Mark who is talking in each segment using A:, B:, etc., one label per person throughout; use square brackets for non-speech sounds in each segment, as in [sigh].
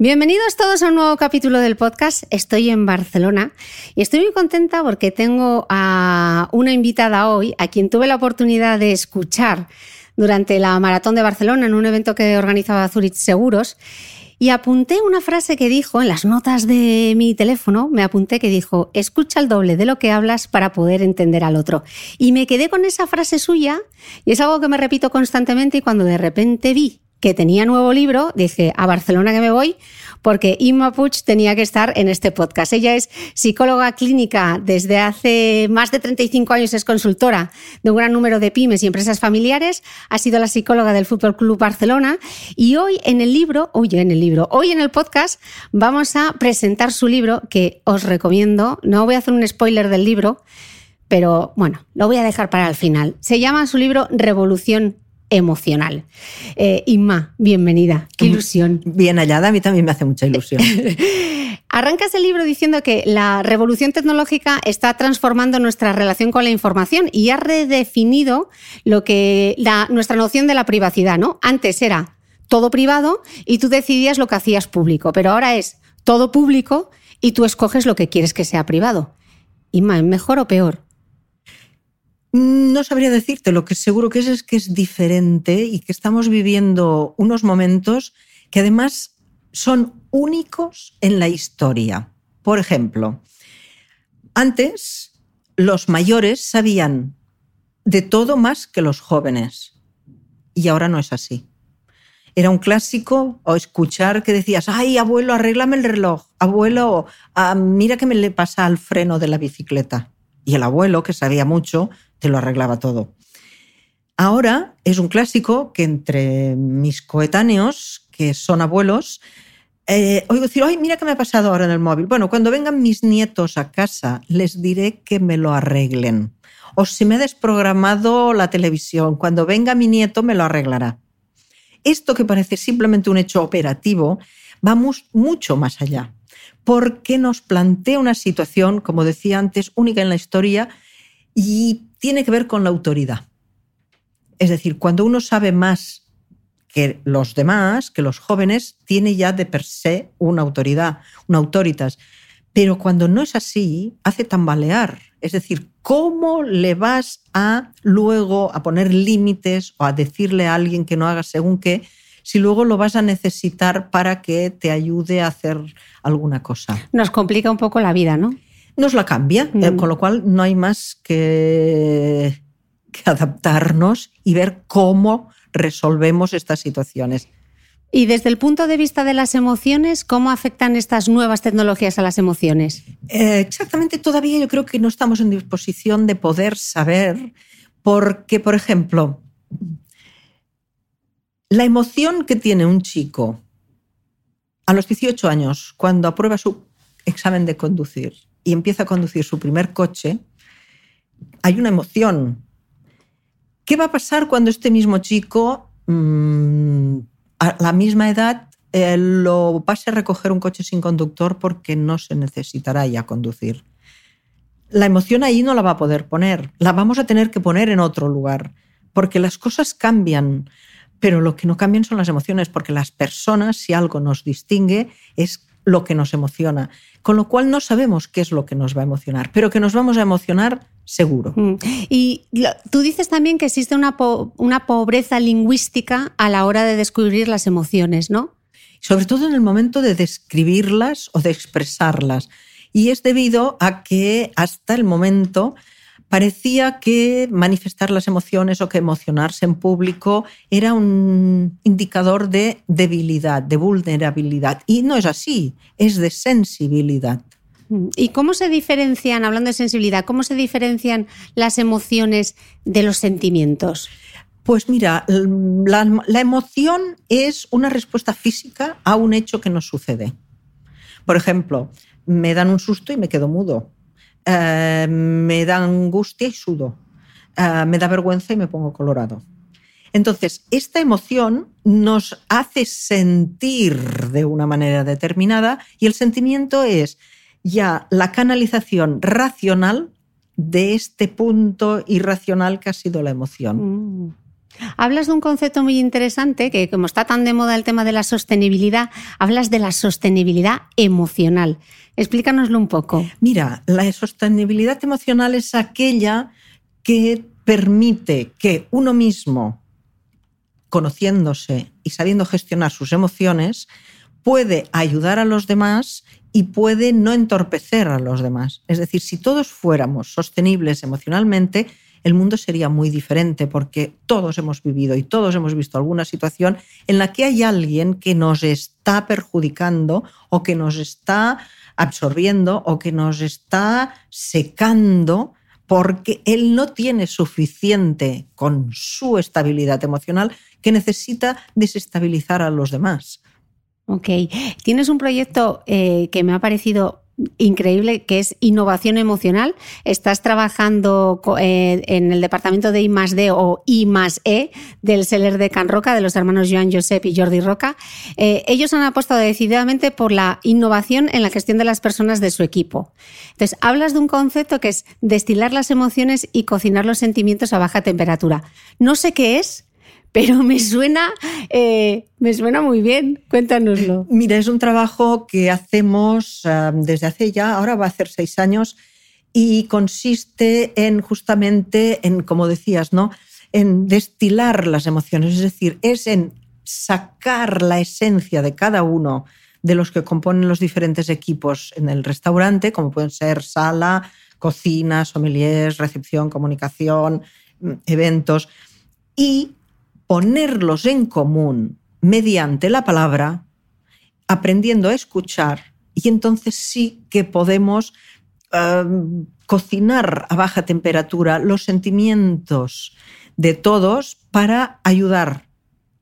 A: Bienvenidos todos a un nuevo capítulo del podcast. Estoy en Barcelona y estoy muy contenta porque tengo a una invitada hoy a quien tuve la oportunidad de escuchar durante la Maratón de Barcelona en un evento que organizaba Zurich Seguros y apunté una frase que dijo en las notas de mi teléfono, me apunté que dijo, escucha el doble de lo que hablas para poder entender al otro. Y me quedé con esa frase suya y es algo que me repito constantemente y cuando de repente vi que tenía nuevo libro, dije, a Barcelona que me voy, porque Inma Puig tenía que estar en este podcast. Ella es psicóloga clínica desde hace más de 35 años, es consultora de un gran número de pymes y empresas familiares, ha sido la psicóloga del Fútbol Club Barcelona y hoy en el libro, oye, en el libro, hoy en el podcast vamos a presentar su libro que os recomiendo, no voy a hacer un spoiler del libro, pero bueno, lo voy a dejar para el final. Se llama su libro Revolución emocional. Eh, Inma, bienvenida. Qué ilusión.
B: Bien hallada, a mí también me hace mucha ilusión. [laughs]
A: Arrancas el libro diciendo que la revolución tecnológica está transformando nuestra relación con la información y ha redefinido lo que la, nuestra noción de la privacidad, ¿no? Antes era todo privado y tú decidías lo que hacías público, pero ahora es todo público y tú escoges lo que quieres que sea privado. Inma, ¿es mejor o peor?
B: No sabría decirte, lo que seguro que es es que es diferente y que estamos viviendo unos momentos que además son únicos en la historia. Por ejemplo, antes los mayores sabían de todo más que los jóvenes y ahora no es así. Era un clásico o escuchar que decías, ay, abuelo, arréglame el reloj, abuelo, ah, mira que me le pasa al freno de la bicicleta. Y el abuelo, que sabía mucho, te lo arreglaba todo. Ahora es un clásico que entre mis coetáneos, que son abuelos, eh, oigo decir, ay, mira qué me ha pasado ahora en el móvil. Bueno, cuando vengan mis nietos a casa, les diré que me lo arreglen. O si me he desprogramado la televisión, cuando venga mi nieto me lo arreglará. Esto que parece simplemente un hecho operativo, vamos mucho más allá, porque nos plantea una situación, como decía antes, única en la historia y tiene que ver con la autoridad. Es decir, cuando uno sabe más que los demás, que los jóvenes, tiene ya de per se una autoridad, una autoritas. Pero cuando no es así, hace tambalear. Es decir, ¿cómo le vas a luego a poner límites o a decirle a alguien que no haga según qué si luego lo vas a necesitar para que te ayude a hacer alguna cosa.
A: Nos complica un poco la vida, ¿no?
B: Nos la cambia, eh, con lo cual no hay más que, que adaptarnos y ver cómo resolvemos estas situaciones.
A: Y desde el punto de vista de las emociones, ¿cómo afectan estas nuevas tecnologías a las emociones?
B: Eh, exactamente, todavía yo creo que no estamos en disposición de poder saber, porque, por ejemplo, la emoción que tiene un chico a los 18 años, cuando aprueba su examen de conducir y empieza a conducir su primer coche, hay una emoción. ¿Qué va a pasar cuando este mismo chico mmm, a la misma edad eh, lo pase a recoger un coche sin conductor porque no se necesitará ya conducir. La emoción ahí no la va a poder poner, la vamos a tener que poner en otro lugar, porque las cosas cambian, pero lo que no cambian son las emociones, porque las personas, si algo nos distingue, es lo que nos emociona. Con lo cual no sabemos qué es lo que nos va a emocionar, pero que nos vamos a emocionar seguro. Mm.
A: Y tú dices también que existe una, una pobreza lingüística a la hora de descubrir las emociones, ¿no?
B: Sobre todo en el momento de describirlas o de expresarlas. Y es debido a que hasta el momento parecía que manifestar las emociones o que emocionarse en público era un indicador de debilidad, de vulnerabilidad. Y no es así, es de sensibilidad.
A: ¿Y cómo se diferencian, hablando de sensibilidad, cómo se diferencian las emociones de los sentimientos?
B: Pues mira, la, la emoción es una respuesta física a un hecho que nos sucede. Por ejemplo, me dan un susto y me quedo mudo eh, me da angustia y sudo, eh, me da vergüenza y me pongo colorado. Entonces, esta emoción nos hace sentir de una manera determinada y el sentimiento es ya la canalización racional de este punto irracional que ha sido la emoción.
A: Mm. Hablas de un concepto muy interesante que como está tan de moda el tema de la sostenibilidad, hablas de la sostenibilidad emocional. Explícanoslo un poco.
B: Mira, la sostenibilidad emocional es aquella que permite que uno mismo, conociéndose y sabiendo gestionar sus emociones, puede ayudar a los demás y puede no entorpecer a los demás. Es decir, si todos fuéramos sostenibles emocionalmente, el mundo sería muy diferente porque todos hemos vivido y todos hemos visto alguna situación en la que hay alguien que nos está perjudicando o que nos está absorbiendo o que nos está secando porque él no tiene suficiente con su estabilidad emocional que necesita desestabilizar a los demás.
A: Ok, tienes un proyecto eh, que me ha parecido increíble que es innovación emocional. Estás trabajando eh, en el departamento de I D o I E del seller de Can Roca, de los hermanos Joan Josep y Jordi Roca. Eh, ellos han apostado decididamente por la innovación en la gestión de las personas de su equipo. Entonces, hablas de un concepto que es destilar las emociones y cocinar los sentimientos a baja temperatura. No sé qué es, pero me suena, eh, me suena muy bien. Cuéntanoslo.
B: Mira, es un trabajo que hacemos eh, desde hace ya, ahora va a hacer seis años, y consiste en justamente, en, como decías, ¿no? en destilar las emociones, es decir, es en sacar la esencia de cada uno de los que componen los diferentes equipos en el restaurante, como pueden ser sala, cocina, sommeliers, recepción, comunicación, mm, eventos, y ponerlos en común mediante la palabra, aprendiendo a escuchar, y entonces sí que podemos em, cocinar a baja temperatura los sentimientos de todos para ayudar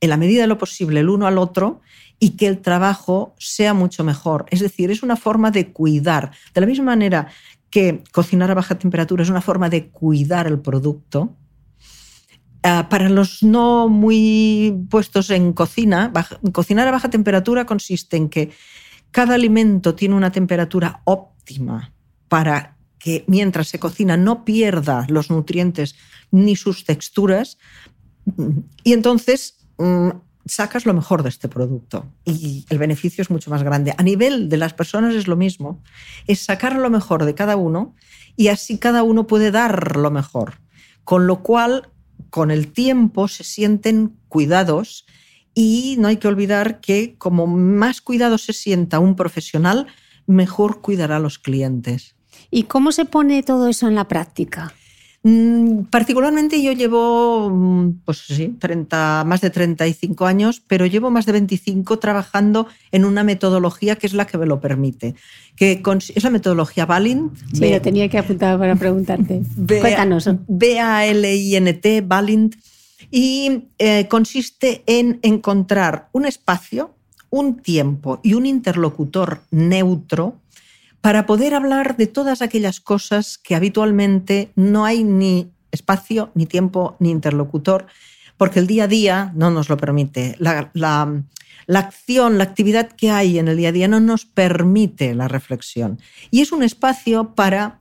B: en la medida de lo posible el uno al otro y que el trabajo sea mucho mejor. Es decir, es una forma de cuidar. De la misma manera que cocinar a baja temperatura es una forma de cuidar el producto, para los no muy puestos en cocina, cocinar a baja temperatura consiste en que cada alimento tiene una temperatura óptima para que mientras se cocina no pierda los nutrientes ni sus texturas y entonces mm, sacas lo mejor de este producto y el beneficio es mucho más grande. A nivel de las personas es lo mismo, es sacar lo mejor de cada uno y así cada uno puede dar lo mejor. Con lo cual con el tiempo se sienten cuidados y no hay que olvidar que como más cuidado se sienta un profesional, mejor cuidará a los clientes.
A: ¿Y cómo se pone todo eso en la práctica?
B: Mm, particularmente yo llevo mm, pues sí, 30, más de 35 años, pero llevo más de 25 trabajando en una metodología que es la que me lo permite. Que es la metodología Balint.
A: Sí, lo tenía que apuntar para preguntarte. Cuéntanos.
B: B-A-L-I-N-T, Balint y eh, consiste en encontrar un espacio, un tiempo y un interlocutor neutro para poder hablar de todas aquellas cosas que habitualmente no hay ni espacio, ni tiempo, ni interlocutor, porque el día a día no nos lo permite. La, acción, la actividad que hay en el día a día no nos permite la reflexión. Y es un espacio para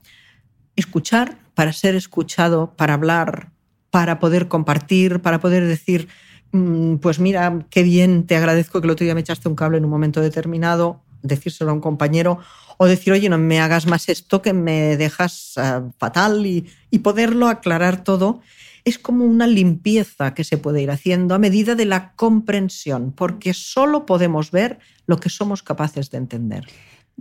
B: escuchar, para ser escuchado, para hablar, para poder compartir, para poder decir, mm, pues mira, qué bien, te agradezco que el otro día me echaste un cable en un momento determinado, decírselo a un compañero, o decir, oye, no me hagas más esto que me dejas eh, fatal y, y poderlo aclarar todo es como una limpieza que se puede ir haciendo a medida de la comprensión, porque solo podemos ver lo que somos capaces de entender.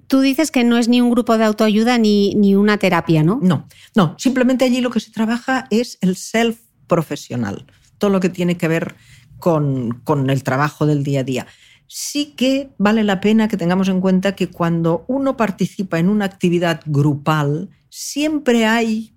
A: Tú dices que no es ni un grupo de autoayuda ni, ni una terapia, ¿no?
B: No, no. Simplemente allí lo que se trabaja es el self profesional, todo lo que tiene que ver con, con el trabajo del día a día. Sí que vale la pena que tengamos en cuenta que cuando uno participa en una actividad grupal, siempre hay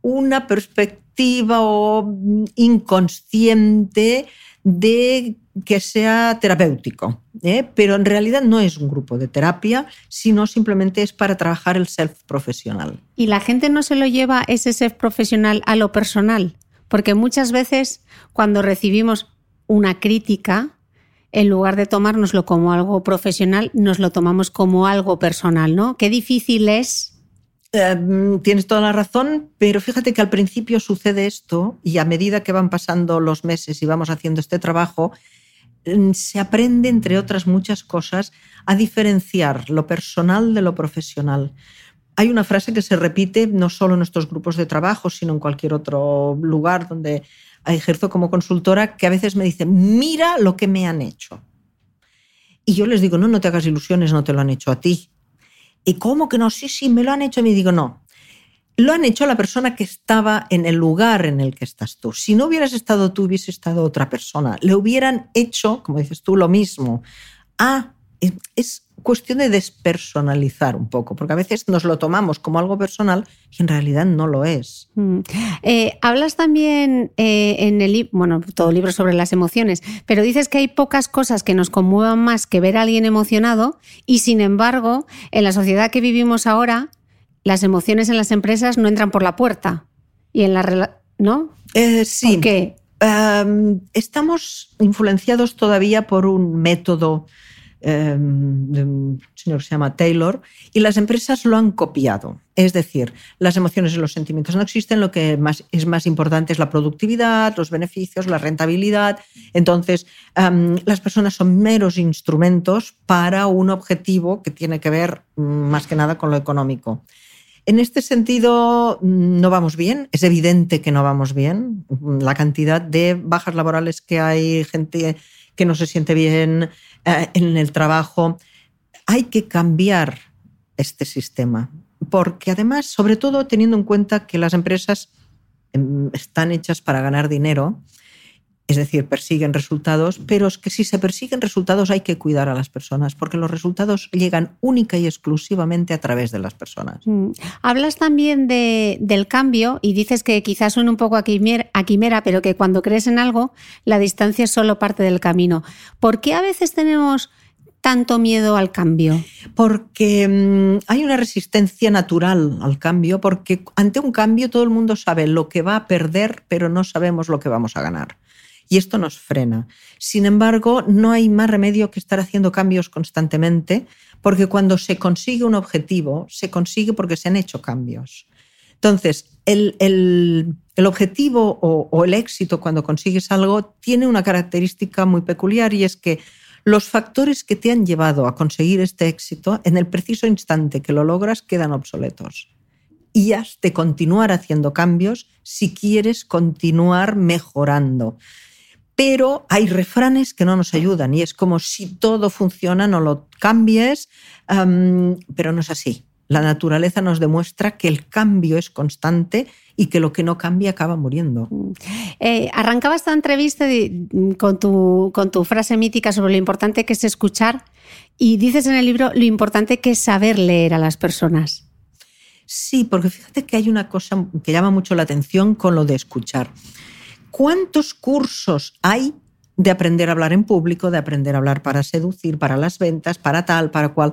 B: una perspectiva o inconsciente de que sea terapéutico, ¿eh? pero en realidad no es un grupo de terapia, sino simplemente es para trabajar el self profesional.
A: ¿Y la gente no se lo lleva ese self profesional a lo personal? Porque muchas veces cuando recibimos una crítica, en lugar de tomárnoslo como algo profesional, nos lo tomamos como algo personal, ¿no? Qué difícil es.
B: Em, tienes toda la razón, pero fíjate que al principio sucede esto y a medida que van pasando los meses y vamos haciendo este trabajo, em, se aprende, entre otras muchas cosas, a diferenciar lo personal de lo profesional. Hay una frase que se repite no solo en nuestros grupos de trabajo, sino en cualquier otro lugar donde ejerzo como consultora, que a veces me dicen, mira lo que me han hecho. Y yo les digo, no, no te hagas ilusiones, no te lo han hecho a ti. ¿Y cómo que no? Sí, sí, me lo han hecho. Y me digo, no, lo han hecho la persona que estaba en el lugar en el que estás tú. Si no hubieras estado tú, hubiese estado otra persona. Le hubieran hecho, como dices tú, lo mismo. Es cuestión de despersonalizar un poco, porque a veces nos lo tomamos como algo personal y en realidad no lo es.
A: Mm. Eh, hablas también eh, en el libro, bueno, todo libro sobre las emociones, pero dices que hay pocas cosas que nos conmuevan más que ver a alguien emocionado y sin embargo, en la sociedad que vivimos ahora, las emociones en las empresas no entran por la puerta. Y en la ¿no?
B: Eh, sí.
A: ¿Por qué?
B: estamos influenciados todavía por un método Em, un señor que se llama Taylor, y las empresas lo han copiado. Es decir, las emociones y los sentimientos no existen, lo que es más importante es la productividad, los beneficios, la rentabilidad. Entonces, em, las personas son meros instrumentos para un objetivo que tiene que ver mm, más que nada con lo económico. En este sentido, mm, no vamos bien, es evidente que no vamos bien. La cantidad de bajas laborales que hay, gente que no se siente bien eh, en el trabajo. Hay que cambiar este sistema, porque además, sobre todo teniendo en cuenta que las empresas em, están hechas para ganar dinero, es decir, persiguen resultados, pero es que si se persiguen resultados hay que cuidar a las personas, porque los resultados llegan única y exclusivamente a través de las personas. Mm.
A: Hablas también de, del cambio y dices que quizás suene un poco a quimera, a quimera, pero que cuando crees en algo, la distancia es solo parte del camino. ¿Por qué a veces tenemos tanto miedo al cambio?
B: Porque mm, hay una resistencia natural al cambio, porque ante un cambio todo el mundo sabe lo que va a perder, pero no sabemos lo que vamos a ganar y esto nos frena. Sin embargo, no hay más remedio que estar haciendo cambios constantemente, porque cuando se consigue un objetivo, se consigue porque se han hecho cambios. Entonces, el, objetivo o, o el éxito cuando consigues algo tiene una característica muy peculiar y es que los factores que te han llevado a conseguir este éxito, en el preciso instante que lo logras, quedan obsoletos y has de continuar haciendo cambios si quieres continuar mejorando. Pero hay refranes que no nos ayudan y es como si todo funciona, no lo cambies, um, pero no es así. La naturaleza nos demuestra que el cambio es constante y que lo que no cambia acaba muriendo.
A: Eh, arrancaba esta entrevista con, tu, con tu frase mítica sobre lo importante que es escuchar y dices en el libro lo importante que es saber leer a las personas.
B: Sí, porque fíjate que hay una cosa que llama mucho la atención con lo de escuchar. ¿Cuántos cursos hay de aprender a hablar en público, de aprender a hablar para seducir, para las ventas, para tal, para cual?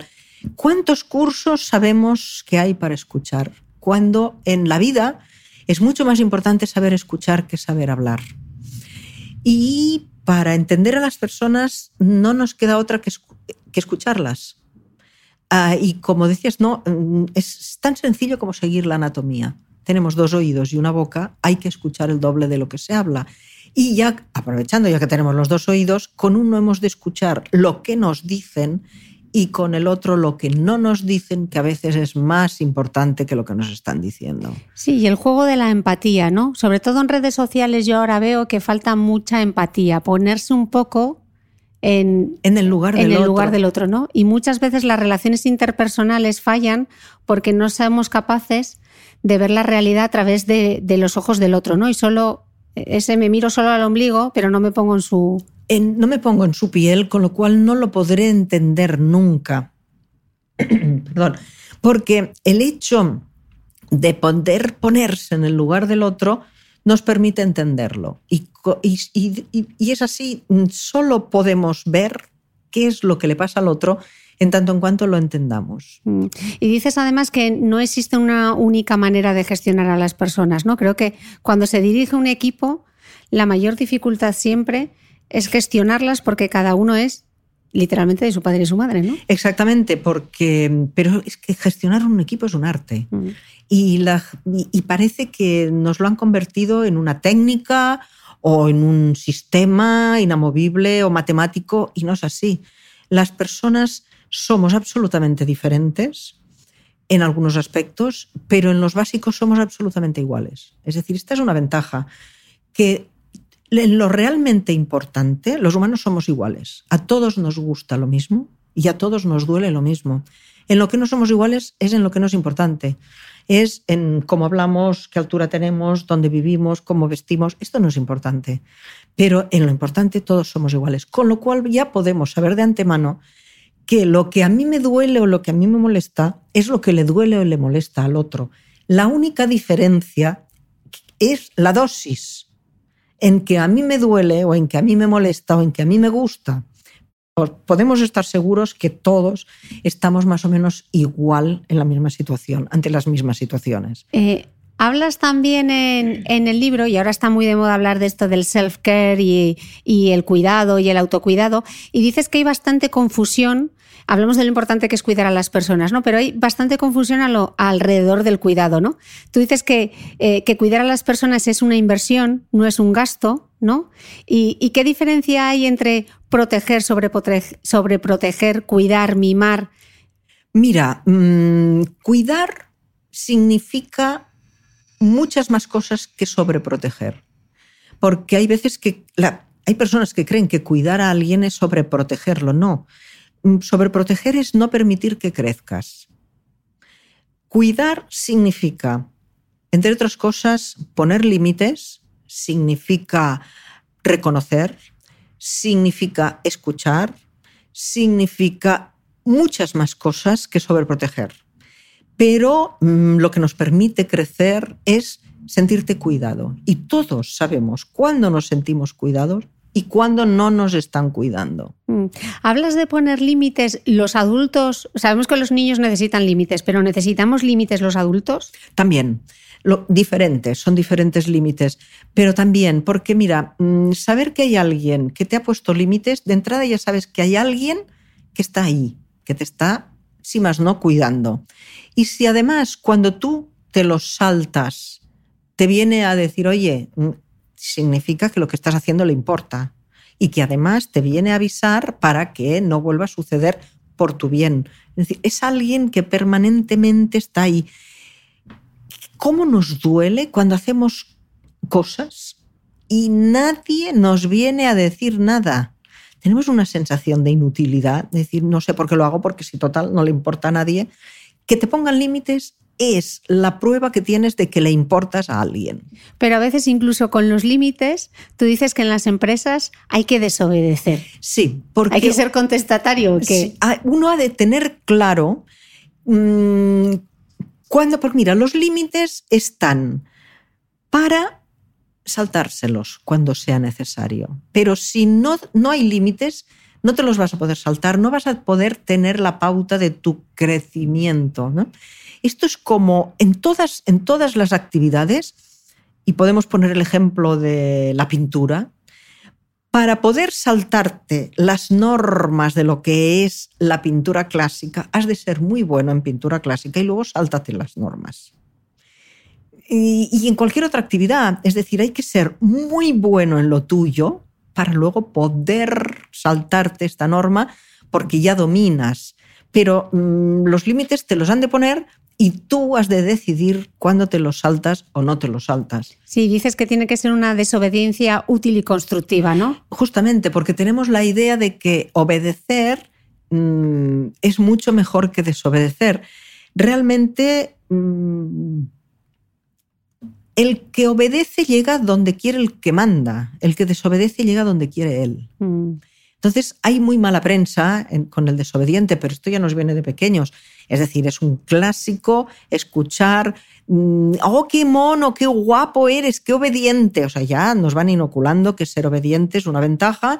B: ¿Cuántos cursos sabemos que hay para escuchar? Cuando en la vida es mucho más importante saber escuchar que saber hablar. Y para entender a las personas no nos queda otra que, escucharlas. Ah, y como decías, no, mm, es tan sencillo como seguir la anatomía tenemos dos oídos y una boca, hay que escuchar el doble de lo que se habla. Y ya, aprovechando ya que tenemos los dos oídos, con uno hemos de escuchar lo que nos dicen y con el otro lo que no nos dicen, que a veces es más importante que lo que nos están diciendo.
A: Sí, y el juego de la empatía, ¿no? Sobre todo en redes sociales yo ahora veo que falta mucha empatía, ponerse un poco en,
B: en, el, lugar
A: en
B: del,
A: el
B: otro.
A: lugar del otro, ¿no? Y muchas veces las relaciones interpersonales fallan porque no somos capaces de ver la realidad a través de, los ojos del otro, ¿no? Y solo ese me miro solo al ombligo, pero no me pongo en su.
B: no me pongo en su piel, con lo cual no lo podré entender nunca. [clears throat] Perdón. Porque el hecho de poder ponerse en el lugar del otro nos permite entenderlo. Y, y, es así, solo podemos ver qué es lo que le pasa al otro en tanto en cuanto lo entendamos.
A: Mm. Y dices además que no existe una única manera de gestionar a las personas, ¿no? Creo que cuando se dirige un equipo, la mayor dificultad siempre es gestionarlas porque cada uno es literalmente de su padre y su madre, ¿no?
B: Exactamente, porque pero es que gestionar un equipo es un arte. Mm. Y, la, y parece que nos lo han convertido en una técnica o en un sistema inamovible o matemático y no es así. Las personas somos absolutamente diferentes en algunos aspectos, pero en los básicos somos absolutamente iguales. Es decir, esta es una ventaja, que en lo realmente importante, los humanos somos iguales. A todos nos gusta lo mismo y a todos nos duele lo mismo. En lo que no somos iguales es en lo que no es importante. Es en cómo hablamos, qué altura tenemos, dónde vivimos, cómo vestimos. Esto no es importante. Pero en lo importante todos somos iguales. Con lo cual ya podemos saber de antemano que lo que a mí me duele o lo que a mí me molesta es lo que le duele o le molesta al otro. La única diferencia es la dosis en que a mí me duele o en que a mí me molesta o en que a mí me gusta. Podemos estar seguros que todos estamos más o menos igual en la misma situación, ante las mismas situaciones.
A: Eh, hablas también en, el libro, y ahora está muy de moda hablar de esto del self-care y, y, el cuidado y el autocuidado, y dices que hay bastante confusión hablamos de lo importante que es cuidar a las personas, ¿no? Pero hay bastante confusión a lo, alrededor del cuidado, ¿no? Tú dices que, eh, cuidar a las personas es una inversión, no es un gasto, ¿no? ¿Y, qué diferencia hay entre proteger, sobreproteger, cuidar, mimar?
B: Mira, mm, cuidar significa muchas más cosas que sobreproteger. Porque hay veces que hay personas que creen que cuidar a alguien es sobreprotegerlo. No. Mm, sobreproteger es no permitir que crezcas. Cuidar significa, entre otras cosas, poner límites, significa reconocer, significa escuchar, significa muchas más cosas que sobreproteger. Pero mm, lo que nos permite crecer es sentirte cuidado. Y todos sabemos cuándo nos sentimos cuidados y cuando no nos están cuidando.
A: Mm. Hablas de poner límites. Los adultos, sabemos que los niños necesitan límites, pero ¿necesitamos límites los adultos?
B: También. Lo, diferentes, son diferentes límites, pero también porque mira, mm, saber que hay alguien que te ha puesto límites, de entrada ya sabes que hay alguien que está ahí, que te está, si más no, cuidando. Y si además cuando tú te los saltas, te viene a decir, oye, mm, significa que lo que estás haciendo le importa y que además te viene a avisar para que no vuelva a suceder por tu bien. Es es alguien que permanentemente está ahí. ¿Cómo nos duele cuando hacemos cosas y nadie nos viene a decir nada. Tenemos una sensación de inutilidad, de decir, no sé por qué lo hago, porque si total no le importa a nadie. Que te pongan límites es la prueba que tienes de que le importas a alguien.
A: Pero a veces incluso con los límites, tú dices que en las empresas hay que desobedecer.
B: Sí, porque...
A: Hay que ser contestatario. Que...
B: uno ha de tener claro mmm, cuando, porque mira, los límites están para saltárselos cuando sea necesario. Pero si no, no hay límites, no te los vas a poder saltar, no vas a poder tener la pauta de tu crecimiento. ¿no? Esto es como en todas, en todas las actividades, y podemos poner el ejemplo de la pintura, para poder saltarte las normas de lo que es la pintura clásica, has de ser muy bueno en pintura clásica y luego sáltate las normas. Y, en cualquier otra actividad, es decir, hay que ser muy bueno en lo tuyo para luego poder saltarte esta norma porque ya dominas. Pero mmm, los límites te los han de poner y tú has de decidir cuándo te lo saltas o no te lo saltas.
A: Sí, dices que tiene que ser una desobediencia útil y constructiva, ¿no?
B: Justamente, porque tenemos la idea de que obedecer mmm, es mucho mejor que desobedecer. Realmente, mmm, el que obedece llega donde quiere el que manda, el que desobedece llega donde quiere él. Mm. Entonces, hay muy mala prensa en, con el desobediente, pero esto ya nos viene de pequeños. Es decir, es un clásico escuchar, mmm, oh, qué mono, qué guapo eres, qué obediente. O sea, ya nos van inoculando que ser obediente es una ventaja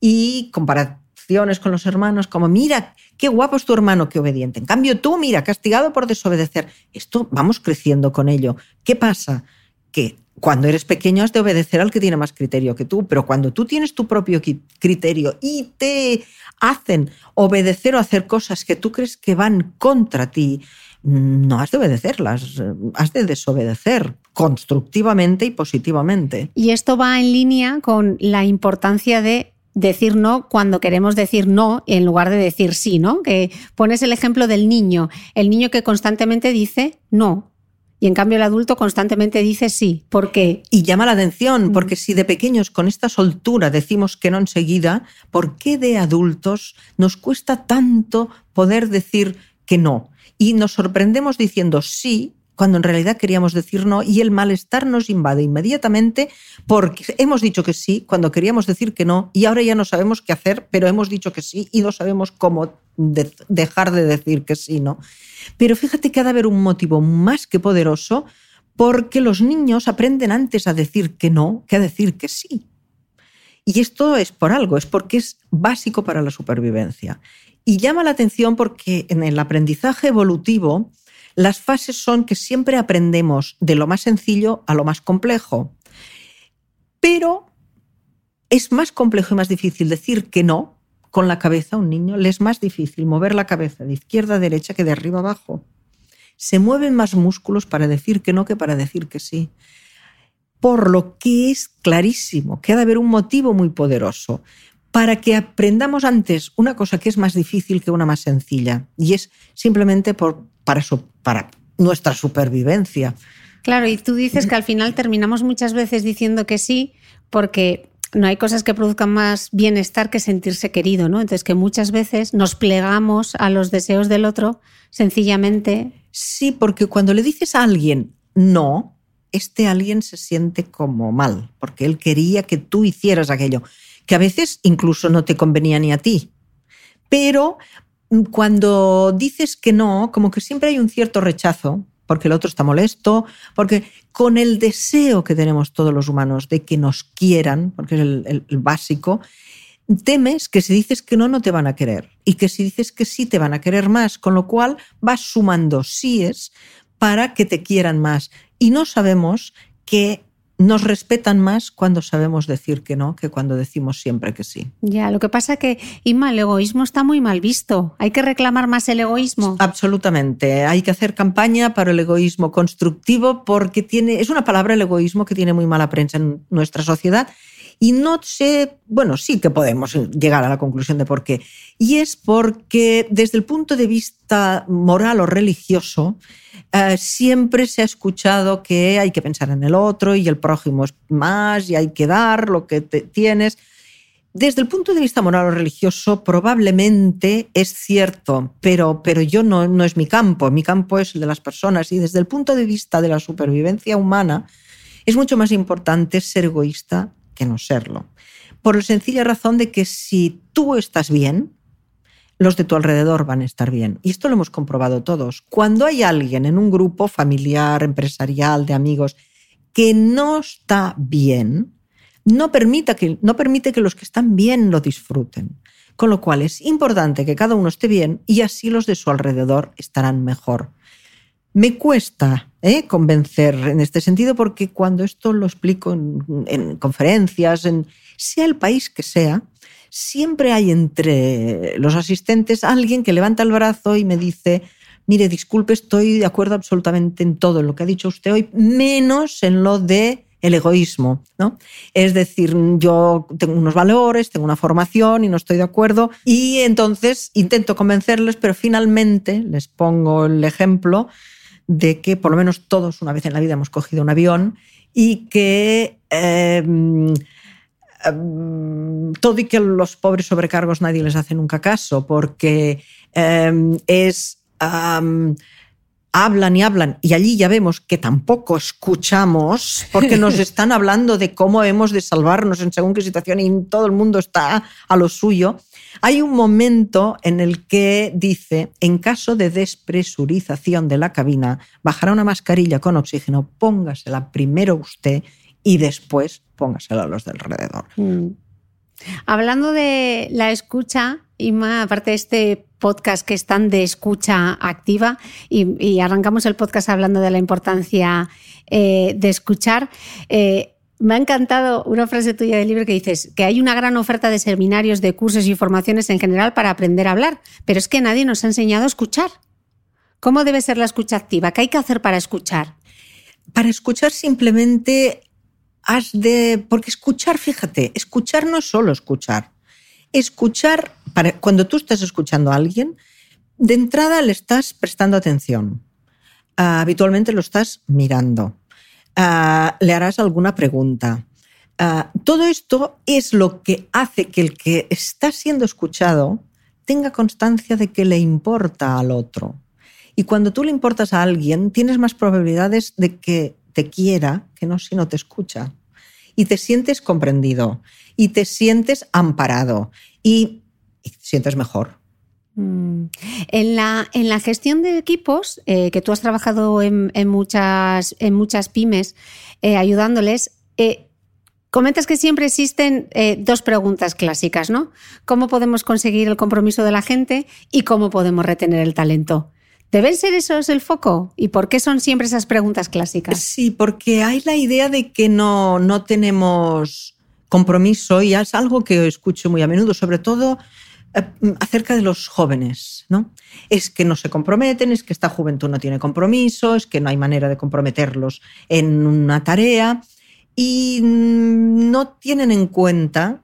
B: y comparaciones con los hermanos como, mira, qué guapo es tu hermano, qué obediente. En cambio, tú, mira, castigado por desobedecer. Esto vamos creciendo con ello. ¿Qué pasa? Que cuando eres pequeño has de obedecer al que tiene más criterio que tú, pero cuando tú tienes tu propio criterio y te hacen obedecer o hacer cosas que tú crees que van contra ti, no has de obedecerlas, has de desobedecer constructivamente y positivamente.
A: Y esto va en línea con la importancia de decir no cuando queremos decir no en lugar de decir sí, ¿no? Que pones el ejemplo del niño, el niño que constantemente dice no, y en cambio el adulto constantemente dice sí. ¿Por qué?
B: Y llama la atención, porque si de pequeños con esta soltura decimos que no enseguida, ¿por qué de adultos nos cuesta tanto poder decir que no? Y nos sorprendemos diciendo sí cuando en realidad queríamos decir no y el malestar nos invade inmediatamente porque hemos dicho que sí cuando queríamos decir que no y ahora ya no sabemos qué hacer, pero hemos dicho que sí y no sabemos cómo de dejar de decir que sí, ¿no? Pero fíjate que ha de haber un motivo más que poderoso porque los niños aprenden antes a decir que no que a decir que sí. Y esto es por algo, es porque es básico para la supervivencia. Y llama la atención porque en el aprendizaje evolutivo las fases son que siempre aprendemos de lo más sencillo a lo más complejo. Pero es más complejo y más difícil decir que no con la cabeza a un niño, le es más difícil mover la cabeza de izquierda a derecha que de arriba a abajo. Se mueven más músculos para decir que no que para decir que sí. Por lo que es clarísimo que ha de haber un motivo muy poderoso para que aprendamos antes una cosa que es más difícil que una más sencilla. Y es simplemente por, para, para nuestra supervivencia.
A: Claro, y tú dices que al final terminamos muchas veces diciendo que sí porque no hay cosas que produzcan más bienestar que sentirse querido, ¿no? Entonces que muchas veces nos plegamos a los deseos del otro sencillamente.
B: Sí, porque cuando le dices a alguien no, este alguien se siente como mal, porque él quería que tú hicieras aquello, que a veces incluso no te convenía ni a ti. Pero cuando dices que no, como que siempre hay un cierto rechazo, porque el otro está molesto, porque con el deseo que tenemos todos los humanos de que nos quieran, porque es el, básico, temes que si dices que no, no te van a querer y que si dices que sí, te van a querer más, con lo cual vas sumando síes para que te quieran más. Y no sabemos que nos respetan más cuando sabemos decir que no que cuando decimos siempre que sí.
A: Ya, lo que pasa es que, Inma, el egoísmo está muy mal visto. Hay que reclamar más el egoísmo.
B: Absolutamente. Hay que hacer campaña para el egoísmo constructivo porque tiene, es una palabra el egoísmo que tiene muy mala prensa en nuestra sociedad Y no sé, bueno, sí que podemos llegar a la conclusión de por qué. Y es porque desde el punto de vista moral o religioso, eh, siempre se ha escuchado que hay que pensar en el otro y el prójimo es más y hay que dar lo que tienes. Desde el punto de vista moral o religioso, probablemente es cierto, pero, pero yo no, no es mi campo, mi campo es el de las personas. Y desde el punto de vista de la supervivencia humana, es mucho más importante ser egoísta que no serlo. Por la sencilla razón de que si tú estás bien, los de tu alrededor van a estar bien. Y esto lo hemos comprobado todos. Cuando hay alguien en un grupo familiar, empresarial, de amigos, que no está bien, no, permita que, no permite que los que están bien lo disfruten. Con lo cual es importante que cada uno esté bien y así los de su alrededor estarán mejor. Me cuesta ¿eh? convencer en este sentido porque cuando esto lo explico en, conferencias, en, sea el país que sea, siempre hay entre los asistentes alguien que levanta el brazo y me dice, mire, disculpe, estoy de acuerdo absolutamente en todo lo que ha dicho usted hoy, menos en lo de el egoísmo, ¿no? Es decir, yo tengo unos valores, tengo una formación y no estoy de acuerdo y entonces intento convencerles, pero finalmente les pongo el ejemplo de que por lo menos todos una vez en la vida hemos cogido un avión y que em, em, todo y que los pobres sobrecargos nadie les hace nunca caso porque em, es hablan y hablan y allí ya vemos que tampoco escuchamos porque nos [laughs] están hablando de cómo hemos de salvarnos en según qué situación y todo el mundo está a lo suyo. Hay un momento en el que dice, en caso de despresurización de la cabina, bajará una mascarilla con oxígeno, póngasela primero usted y después póngasela a los del alrededor. Mm.
A: Hablando de la escucha, Ima, aparte de este podcast que están de escucha activa y, arrancamos el podcast hablando de la importancia eh, de escuchar. Eh, me ha encantado una frase tuya del libro que dices que hay una gran oferta de seminarios, de cursos y formaciones en general para aprender a hablar, pero es que nadie nos ha enseñado a escuchar. ¿Cómo debe ser la escucha activa? ¿Qué hay que hacer para escuchar?
B: Para escuchar simplemente has de... Porque escuchar, fíjate, escuchar no es solo escuchar. Escuchar, cuando tú estás escuchando a alguien, de entrada le estás prestando atención. Ah, habitualmente lo estás mirando Ah, le harás alguna pregunta. Ah, todo esto es lo que hace que el que está siendo escuchado tenga constancia de que le importa al otro. Y cuando tú le importas a alguien, tienes más probabilidades de que te quiera que no si no te escucha. Y te sientes comprendido, y te sientes amparado, y, te sientes mejor.
A: Mm. En la, en la gestión de equipos, eh, que tú has trabajado en, muchas, en muchas pymes eh, ayudándoles, eh, comentas que siempre existen dos preguntas clásicas, ¿no? ¿Cómo podemos conseguir el compromiso de la gente y cómo podemos retener el talento? ¿Deben ser esos el foco? ¿Y por qué son siempre esas preguntas clásicas?
B: Sí, porque hay la idea de que no, no tenemos compromiso y es algo que escucho muy a menudo, sobre todo acerca de los jóvenes, ¿no? Es que no se comprometen, es que esta juventud no tiene compromiso, es que no hay manera de comprometerlos en una tarea y no tienen en cuenta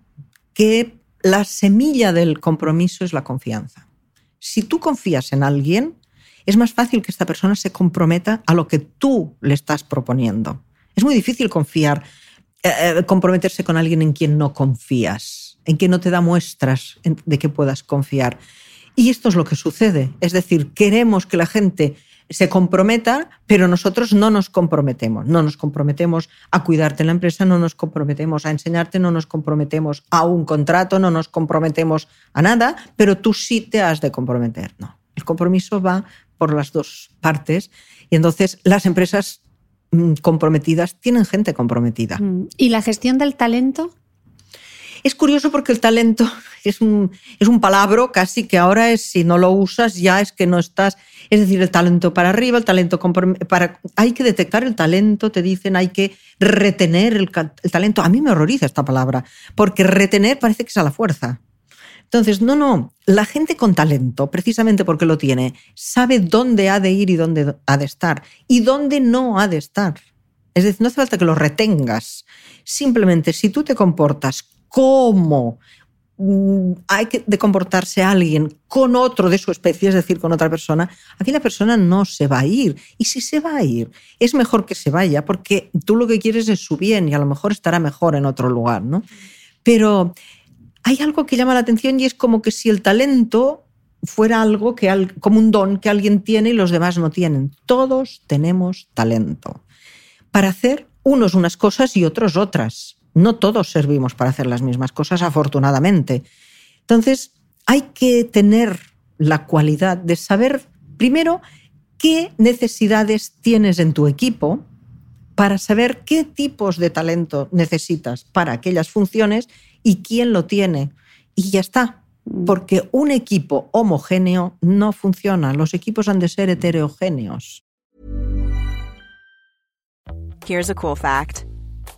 B: que la semilla del compromiso es la confianza. Si tú confías en alguien, es más fácil que esta persona se comprometa a lo que tú le estás proponiendo. Es muy difícil confiar, eh, eh, comprometerse con alguien en quien no confías en que no te da muestras de que puedas confiar. Y esto es lo que sucede. Es decir, queremos que la gente se comprometa, pero nosotros no nos comprometemos. No nos comprometemos a cuidarte en la empresa, no nos comprometemos a enseñarte, no nos comprometemos a un contrato, no nos comprometemos a nada, pero tú sí te has de comprometer. No, el compromiso va por las dos partes y entonces las empresas mm, comprometidas tienen gente comprometida. Mm.
A: ¿Y la gestión del talento?
B: Es curioso porque el talento [laughs] es un, es un palabra casi que ahora es, si no lo usas, ya es que no estás. Es decir, el talento para arriba, el talento para. Hay que detectar el talento, te dicen, hay que retener el, el talento. A mí me horroriza esta palabra, porque retener parece que es a la fuerza. Entonces, no, no, la gente con talento, precisamente porque lo tiene, sabe dónde ha de ir y dónde ha de estar y dónde no ha de estar. Es decir, no hace falta que lo retengas. Simplemente si tú te comportas como mm, hay que de comportarse alguien con otro de su especie, es decir, con otra persona, aquí la persona no se va a ir. Y si se va a ir, es mejor que se vaya porque tú lo que quieres es su bien y a lo mejor estará mejor en otro lugar, ¿no? Pero hay algo que llama la atención y es como que si el talento fuera algo que como un don que alguien tiene y los demás no tienen. Todos tenemos talento para hacer unos unas cosas y otros otras. No todos servimos para hacer las mismas cosas, afortunadamente. Entonces, hay que tener la cualidad de saber, primero, qué necesidades tienes en tu equipo para saber qué tipos de talento necesitas para aquellas funciones y quién lo tiene. Y ya está, porque un equipo homogéneo no funciona. Los equipos han de ser heterogéneos.
C: Here's a cool fact.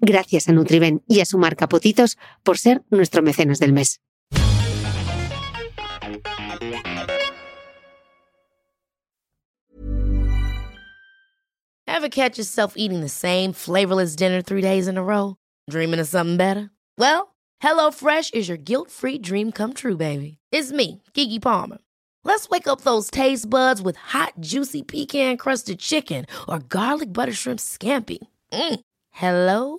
A: Gracias a Nutriben y a su marca Potitos por ser nuestro mecenas del mes.
D: Ever catch yourself eating the same flavorless dinner three days in a row? Dreaming of something better? Well, HelloFresh is your guilt-free dream come true, baby. It's me, Kiki Palmer. Let's wake up those taste buds with hot, juicy pecan-crusted chicken or garlic butter shrimp scampi. Mm. Hello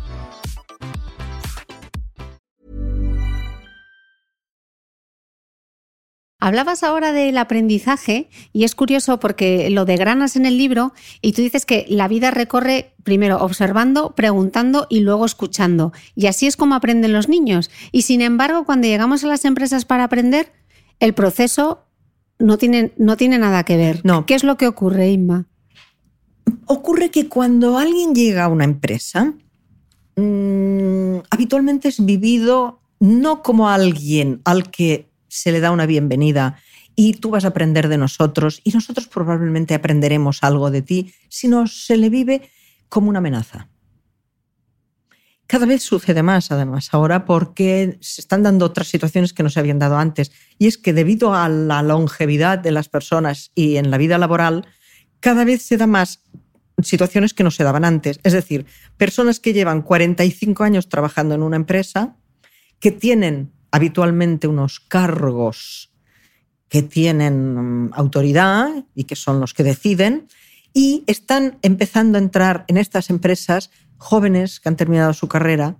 A: Hablabas ahora del aprendizaje y es curioso porque lo degranas en el libro y tú dices que la vida recorre primero observando, preguntando y luego escuchando. Y así es como aprenden los niños. Y sin embargo, cuando llegamos a las empresas para aprender, el proceso no tiene, no tiene nada que ver.
B: No.
A: ¿Qué es lo que ocurre, Inma?
B: Ocurre que cuando alguien llega a una empresa, mmm, habitualmente es vivido no como alguien al que se le da una bienvenida y tú vas a aprender de nosotros y nosotros probablemente aprenderemos algo de ti, sino se le vive como una amenaza. Cada vez sucede más, además, ahora porque se están dando otras situaciones que no se habían dado antes. Y es que debido a la longevidad de las personas y en la vida laboral, cada vez se da más situaciones que no se daban antes. Es decir, personas que llevan 45 años trabajando en una empresa, que tienen habitualmente unos cargos que tienen mm, autoridad y que son los que deciden, y están empezando a entrar en estas empresas jóvenes que han terminado su carrera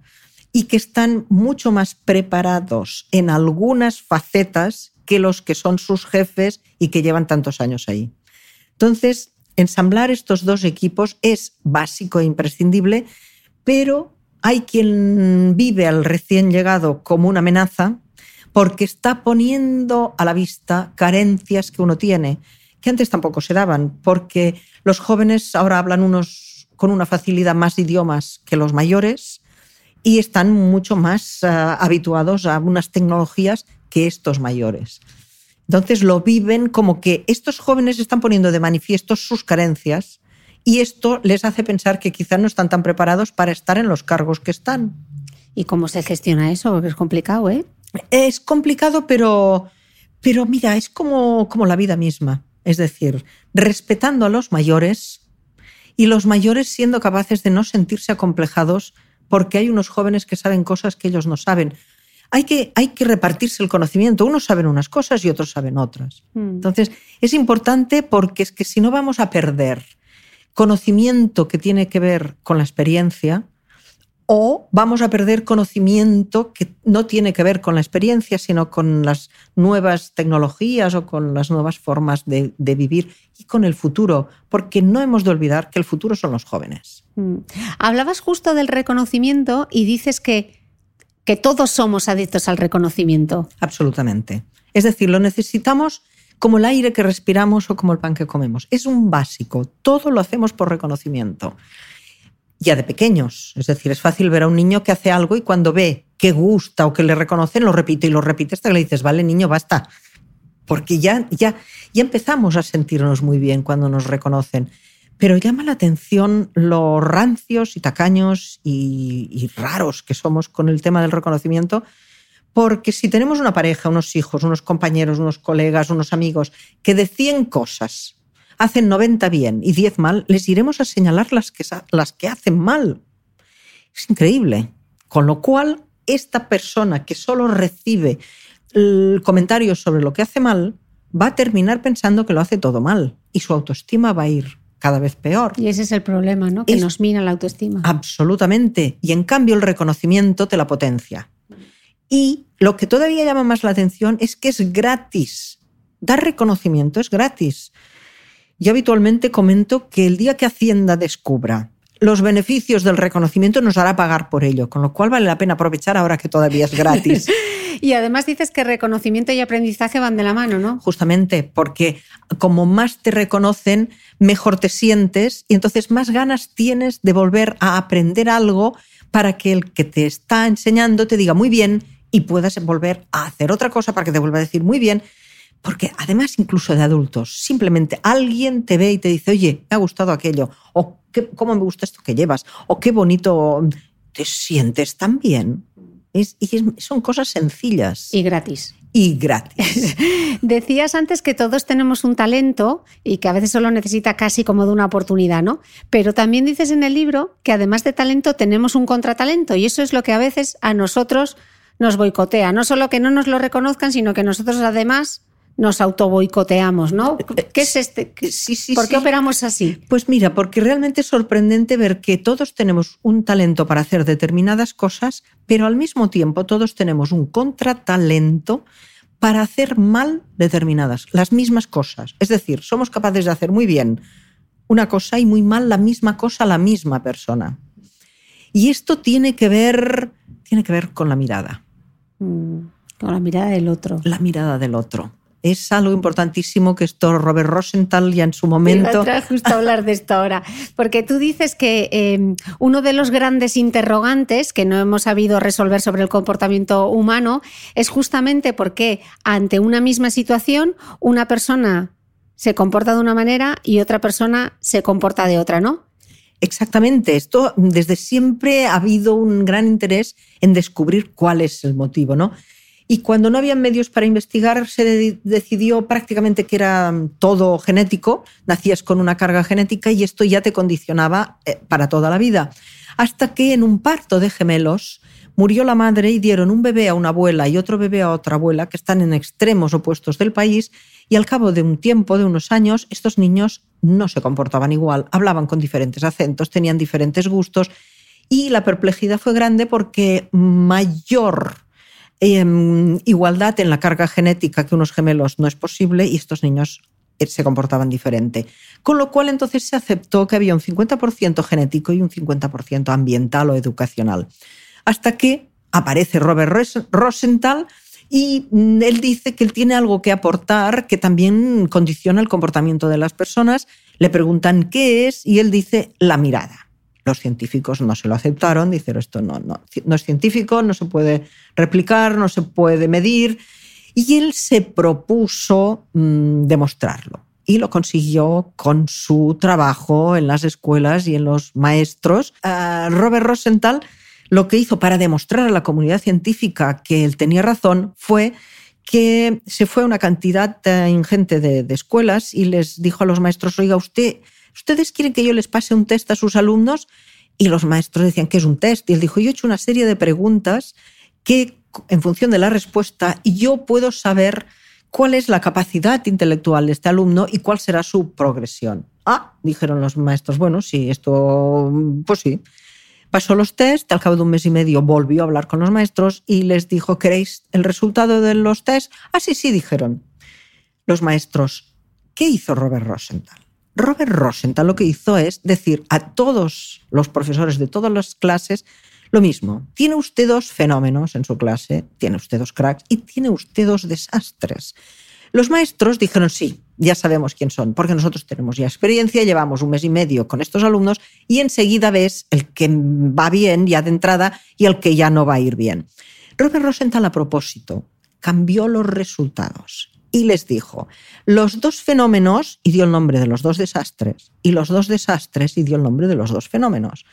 B: y que están mucho más preparados en algunas facetas que los que son sus jefes y que llevan tantos años ahí. Entonces, ensamblar estos dos equipos es básico e imprescindible, pero hay quien vive al recién llegado como una amenaza porque está poniendo a la vista carencias que uno tiene, que antes tampoco se daban, porque los jóvenes ahora hablan unos con una facilidad más idiomas que los mayores y están mucho más uh, habituados a unas tecnologías que estos mayores. Entonces lo viven como que estos jóvenes están poniendo de manifiesto sus carencias y esto les hace pensar que quizás no están tan preparados para estar en los cargos que están.
A: ¿Y cómo se gestiona eso? Porque es complicado, ¿eh?
B: Es complicado, pero, pero mira, es como, como la vida misma. Es decir, respetando a los mayores y los mayores siendo capaces de no sentirse acomplejados porque hay unos jóvenes que saben cosas que ellos no saben. Hay que, hay que repartirse el conocimiento. Unos saben unas cosas y otros saben otras. Mm. Entonces, es importante porque es que si no vamos a perder conocimiento que tiene que ver con la experiencia, o vamos a perder conocimiento que no tiene que ver con la experiencia, sino con las nuevas tecnologías o con las nuevas formas de, vivir y con el futuro, porque no hemos de olvidar que el futuro son los jóvenes. Mm.
A: Hablabas justo del reconocimiento y dices que, que todos somos adictos al reconocimiento.
B: Absolutamente. Es decir, lo necesitamos como el aire que respiramos o como el pan que comemos. Es un básico, todo lo hacemos por reconocimiento ya de pequeños. Es decir, es fácil ver a un niño que hace algo y cuando ve que gusta o que le reconocen, lo repite y lo repite hasta que le dices, vale, niño, basta. Porque ya, ya, ya empezamos a sentirnos muy bien cuando nos reconocen. Pero llama la atención lo rancios y tacaños y, y raros que somos con el tema del reconocimiento, porque si tenemos una pareja, unos hijos, unos compañeros, unos colegas, unos amigos que decían cosas hacen 90 bien y 10 mal, les iremos a señalar las que, las que hacen mal. Es increíble. Con lo cual, esta persona que solo recibe comentarios sobre lo que hace mal, va a terminar pensando que lo hace todo mal y su autoestima va a ir cada vez peor.
A: Y ese es el problema, ¿no? Que nos mina la autoestima.
B: Absolutamente. Y en cambio el reconocimiento te la potencia. Y lo que todavía llama más la atención es que es gratis. Dar reconocimiento es gratis. Yo habitualmente comento que el día que Hacienda descubra los beneficios del reconocimiento nos hará pagar por ello, con lo cual vale la pena aprovechar ahora que todavía es gratis. [laughs]
A: y además dices que reconocimiento y aprendizaje van de la mano, ¿no?
B: Justamente, porque como más te reconocen, mejor te sientes y entonces más ganas tienes de volver a aprender algo para que el que te está enseñando te diga muy bien y puedas volver a hacer otra cosa para que te vuelva a decir muy bien porque además incluso de adultos, simplemente alguien te ve y te dice, oye, me ha gustado aquello, o cómo me gusta esto que llevas, o qué bonito te sientes tan bien. y son cosas sencillas.
A: Y gratis.
B: Y gratis. [laughs]
A: Decías antes que todos tenemos un talento y que a veces solo necesita casi como de una oportunidad, ¿no? Pero también dices en el libro que además de talento tenemos un contratalento y eso es lo que a veces a nosotros nos boicotea. No solo que no nos lo reconozcan, sino que nosotros además nos autoboicoteamos, ¿no? ¿Qué es este? Sí, sí, ¿Por qué operamos así?
B: Pues mira, porque realmente es sorprendente ver que todos tenemos un talento para hacer determinadas cosas, pero al mismo tiempo todos tenemos un contratalento para hacer mal determinadas, las mismas cosas. Es decir, somos capaces de hacer muy bien una cosa y muy mal la misma cosa a la misma persona. Y esto tiene que ver, tiene que ver con la mirada.
A: Mm, con la mirada del otro.
B: La mirada del otro es algo importantísimo que esto Robert Rosenthal ya en su momento.
A: Me justo hablar de esto ahora, porque tú dices que em, uno de los grandes interrogantes que no hemos sabido resolver sobre el comportamiento humano es justamente porque ante una misma situación una persona se comporta de una manera y otra persona se comporta de otra, ¿no?
B: Exactamente, esto desde siempre ha habido un gran interés en descubrir cuál es el motivo, ¿no? Y cuando no había medios para investigar, se decidió prácticamente que era todo genético, nacías con una carga genética y esto ya te condicionaba eh, para toda la vida. Hasta que en un parto de gemelos murió la madre y dieron un bebé a una abuela y otro bebé a otra abuela, que están en extremos opuestos del país, y al cabo de un tiempo, de unos años, estos niños no se comportaban igual, hablaban con diferentes acentos, tenían diferentes gustos Y la perplejidad fue grande porque mayor em, igualdad en la carga genética que unos gemelos no es posible y estos niños eh, se comportaban diferente. Con lo cual entonces se aceptó que había un 50% genético y un 50% ambiental o educacional. Hasta que aparece Robert Rosenthal y mm, él dice que él tiene algo que aportar que también condiciona el comportamiento de las personas. Le preguntan qué es y él dice la mirada. Los científicos no se lo aceptaron, dijeron esto no, no, no es científico, no se puede replicar, no se puede medir. Y él se propuso mm, demostrarlo y lo consiguió con su trabajo en las escuelas y en los maestros. Ah, Robert Rosenthal lo que hizo para demostrar a la comunidad científica que él tenía razón fue que se fue a una cantidad ingente de, de, escuelas y les dijo a los maestros, oiga, usted, ¿ustedes quieren que yo les pase un test a sus alumnos? Y los maestros decían, ¿qué es un test? Y él dijo, yo he hecho una serie de preguntas que en función de la respuesta yo puedo saber cuál es la capacidad intelectual de este alumno y cuál será su progresión. Ah, dijeron los maestros, bueno, sí, esto, pues sí. Pasó los test, al cabo de un mes y medio volvió a hablar con los maestros y les dijo, ¿queréis el resultado de los test? Ah, sí, sí, dijeron. Los maestros, ¿qué hizo Robert Rosenthal? Robert Rosenthal lo que hizo es decir a todos los profesores de todas las clases lo mismo, tiene usted dos fenómenos en su clase, tiene usted dos cracks y tiene usted dos desastres. Los maestros dijeron sí, ya sabemos quién son, porque nosotros tenemos ya experiencia, llevamos un mes y medio con estos alumnos y enseguida ves el que va bien ya de entrada y el que ya no va a ir bien. Robert Rosenthal a propósito cambió los resultados y les dijo, los dos fenómenos, y dio el nombre de los dos desastres, y los dos desastres, y dio el nombre de los dos fenómenos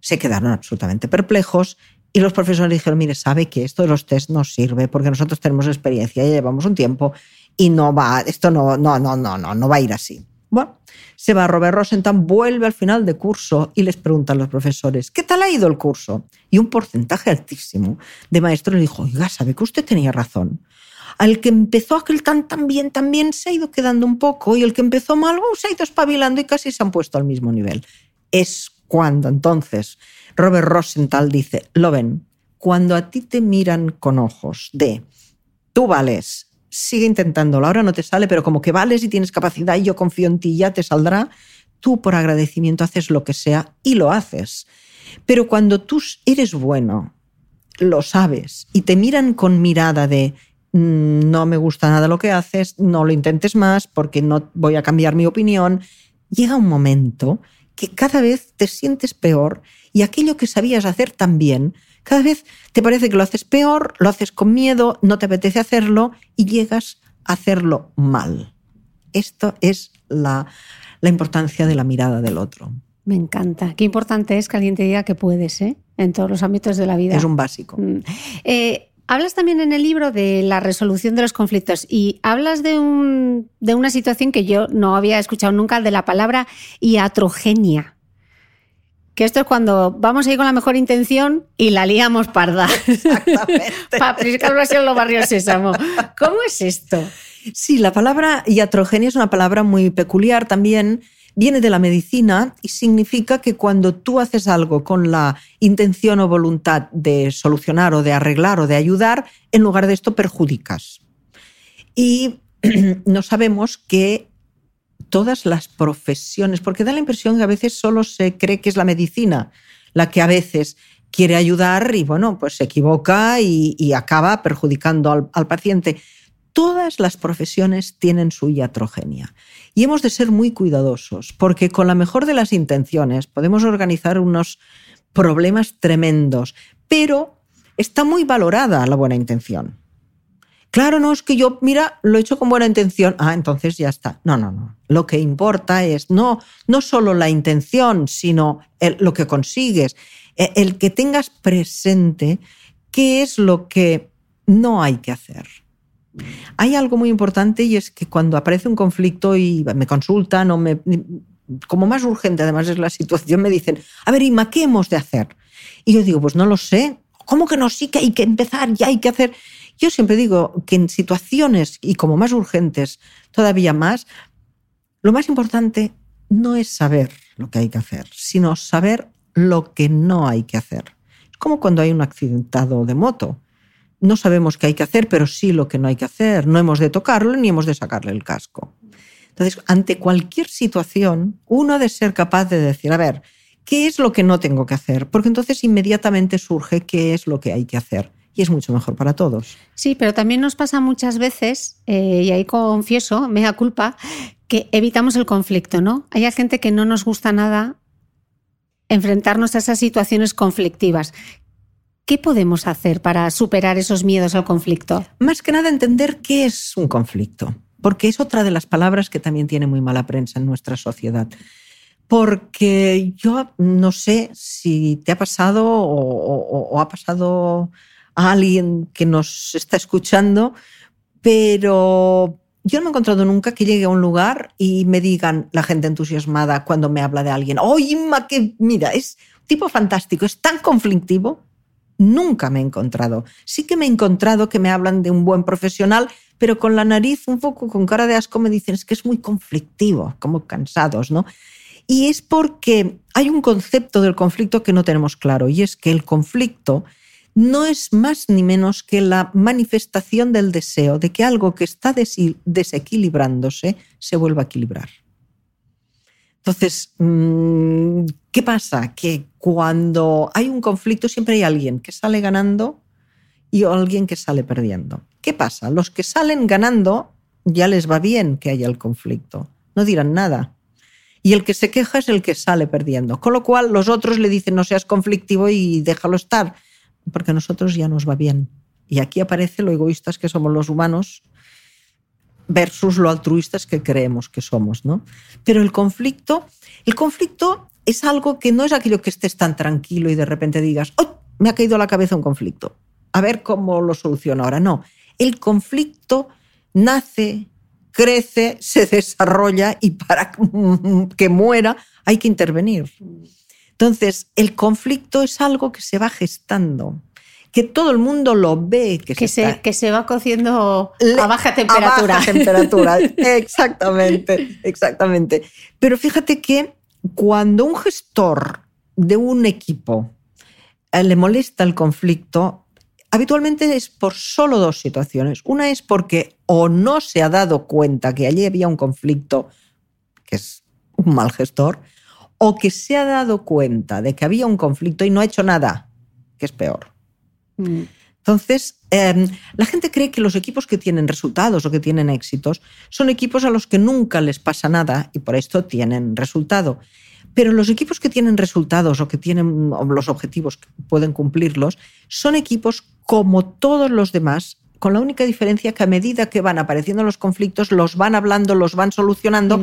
B: se quedaron absolutamente perplejos y los profesores dijeron, mire, sabe que esto de los test no sirve porque nosotros tenemos experiencia, ya llevamos un tiempo y no va, esto no, no, no, no, no, no va a ir así. Bueno, se va Robert Rosenthal, vuelve al final de curso y les preguntan los profesores, ¿qué tal ha ido el curso? Y un porcentaje altísimo de maestros le dijo, oiga, sabe que usted tenía razón. Al que empezó aquel tan tan bien, también se ha ido quedando un poco y el que empezó mal uh, se ha ido espabilando y casi se han puesto al mismo nivel. Es cuando entonces Robert Rosenthal dice, lo ven, cuando a ti te miran con ojos de, tú vales, sigue intentándolo, ahora no te sale, pero como que vales y tienes capacidad y yo confío en ti, ya te saldrá, tú por agradecimiento haces lo que sea y lo haces. Pero cuando tú eres bueno, lo sabes, y te miran con mirada de, mm, no me gusta nada lo que haces, no lo intentes más porque no voy a cambiar mi opinión, llega un momento que cada vez te sientes peor y aquello que sabías hacer tan bien, cada vez te parece que lo haces peor, lo haces con miedo, no te apetece hacerlo y llegas a hacerlo mal. Esto es la, importancia de la mirada del otro.
A: Me encanta. Qué importante es que alguien te diga que puedes, ¿eh? En todos los ámbitos de la vida.
B: Es un básico.
A: Mm. Eh, Hablas también en el libro de la resolución de los conflictos y hablas de, un, de una situación que yo no había escuchado nunca, de la palabra iatrogenia. Que esto es cuando vamos a ir con la mejor intención y la liamos parda.
B: Exactamente.
A: Para en los barrios sésamo. ¿Cómo es esto?
B: Sí, la palabra iatrogenia es una palabra muy peculiar también viene de la medicina y significa que cuando tú haces algo con la intención o voluntad de solucionar o de arreglar o de ayudar, en lugar de esto perjudicas. Y [clears throat] no sabemos que todas las profesiones, porque da la impresión que a veces solo se cree que es la medicina la que a veces quiere ayudar y bueno, pues se equivoca y, acaba perjudicando al, al paciente todas las profesiones tienen su iatrogenia. Y hemos de ser muy cuidadosos, porque con la mejor de las intenciones podemos organizar unos problemas tremendos, pero está muy valorada la buena intención. Claro, no es que yo, mira, lo he hecho con buena intención. Ah, entonces ya está. No, no, no. Lo que importa es no, no solo la intención, sino lo que consigues. E, el que tengas presente qué es lo que no hay que hacer. Hay algo muy importante y es que cuando aparece un conflicto y me consultan o me, como más urgente además es la situación, me dicen, a ver, Ima, ¿qué hemos de hacer? Y yo digo, pues no lo sé. ¿Cómo que no? Sí que hay que empezar, ya hay que hacer. Yo siempre digo que en situaciones y como más urgentes, todavía más, lo más importante no es saber lo que hay que hacer, sino saber lo que no hay que hacer. Es como cuando hay un accidentado de moto. No sabemos qué hay que hacer, pero sí lo que no hay que hacer. No hemos de tocarlo ni hemos de sacarle el casco. Entonces, ante cualquier situación, uno ha de ser capaz de decir, a ver, ¿qué es lo que no tengo que hacer? Porque entonces inmediatamente surge qué es lo que hay que hacer. Y es mucho mejor para todos.
A: Sí, pero también nos pasa muchas veces, eh, y ahí confieso, me da culpa, que evitamos el conflicto, ¿no? Hay gente que no nos gusta nada enfrentarnos a esas situaciones conflictivas. ¿Qué podemos hacer para superar esos miedos al conflicto?
B: Más que nada entender qué es un conflicto, porque es otra de las palabras que también tiene muy mala prensa en nuestra sociedad. Porque yo no sé si te ha pasado o, ha pasado a alguien que nos está escuchando, pero yo no me he encontrado nunca que llegue a un lugar y me digan la gente entusiasmada cuando me habla de alguien, ¡oh, Inma, que mira, es tipo fantástico, es tan conflictivo! Nunca me he encontrado. Sí que me he encontrado que me hablan de un buen profesional, pero con la nariz un poco con cara de asco me dicen es que es muy conflictivo, como cansados, ¿no? Y es porque hay un concepto del conflicto que no tenemos claro, y es que el conflicto no es más ni menos que la manifestación del deseo de que algo que está desequilibrándose se vuelva a equilibrar. Entonces, mm, ¿qué pasa? Que cuando hay un conflicto siempre hay alguien que sale ganando y alguien que sale perdiendo. ¿Qué pasa? Los que salen ganando ya les va bien que haya el conflicto, no dirán nada. Y el que se queja es el que sale perdiendo. Con lo cual los otros le dicen no seas conflictivo y déjalo estar porque a nosotros ya nos va bien. Y aquí aparece lo egoístas que somos los humanos versus lo altruistas que creemos que somos, ¿no? Pero el conflicto, el conflicto es algo que no es aquello que estés tan tranquilo y de repente digas, ¡oh! Me ha caído a la cabeza un conflicto. A ver cómo lo soluciono ahora. No, el conflicto nace, crece, se desarrolla y para [laughs] que muera hay que intervenir. Entonces, el conflicto es algo que se va gestando, que todo el mundo lo ve.
A: Que, se, que se va cociendo a baja temperatura.
B: A baja temperatura, [laughs] exactamente, exactamente. Pero fíjate que cuando un gestor de un equipo eh, le molesta el conflicto, habitualmente es por solo dos situaciones. Una es porque o no se ha dado cuenta que allí había un conflicto, que es un mal gestor, o que se ha dado cuenta de que había un conflicto y no ha hecho nada, que es peor. Mm. Entonces, em, la gente cree que los equipos que tienen resultados o que tienen éxitos son equipos a los que nunca les pasa nada y por esto tienen resultado. Pero los equipos que tienen resultados o que tienen los objetivos que pueden cumplirlos son equipos como todos los demás con la única diferencia que a medida que van apareciendo los conflictos, los van hablando, los van solucionando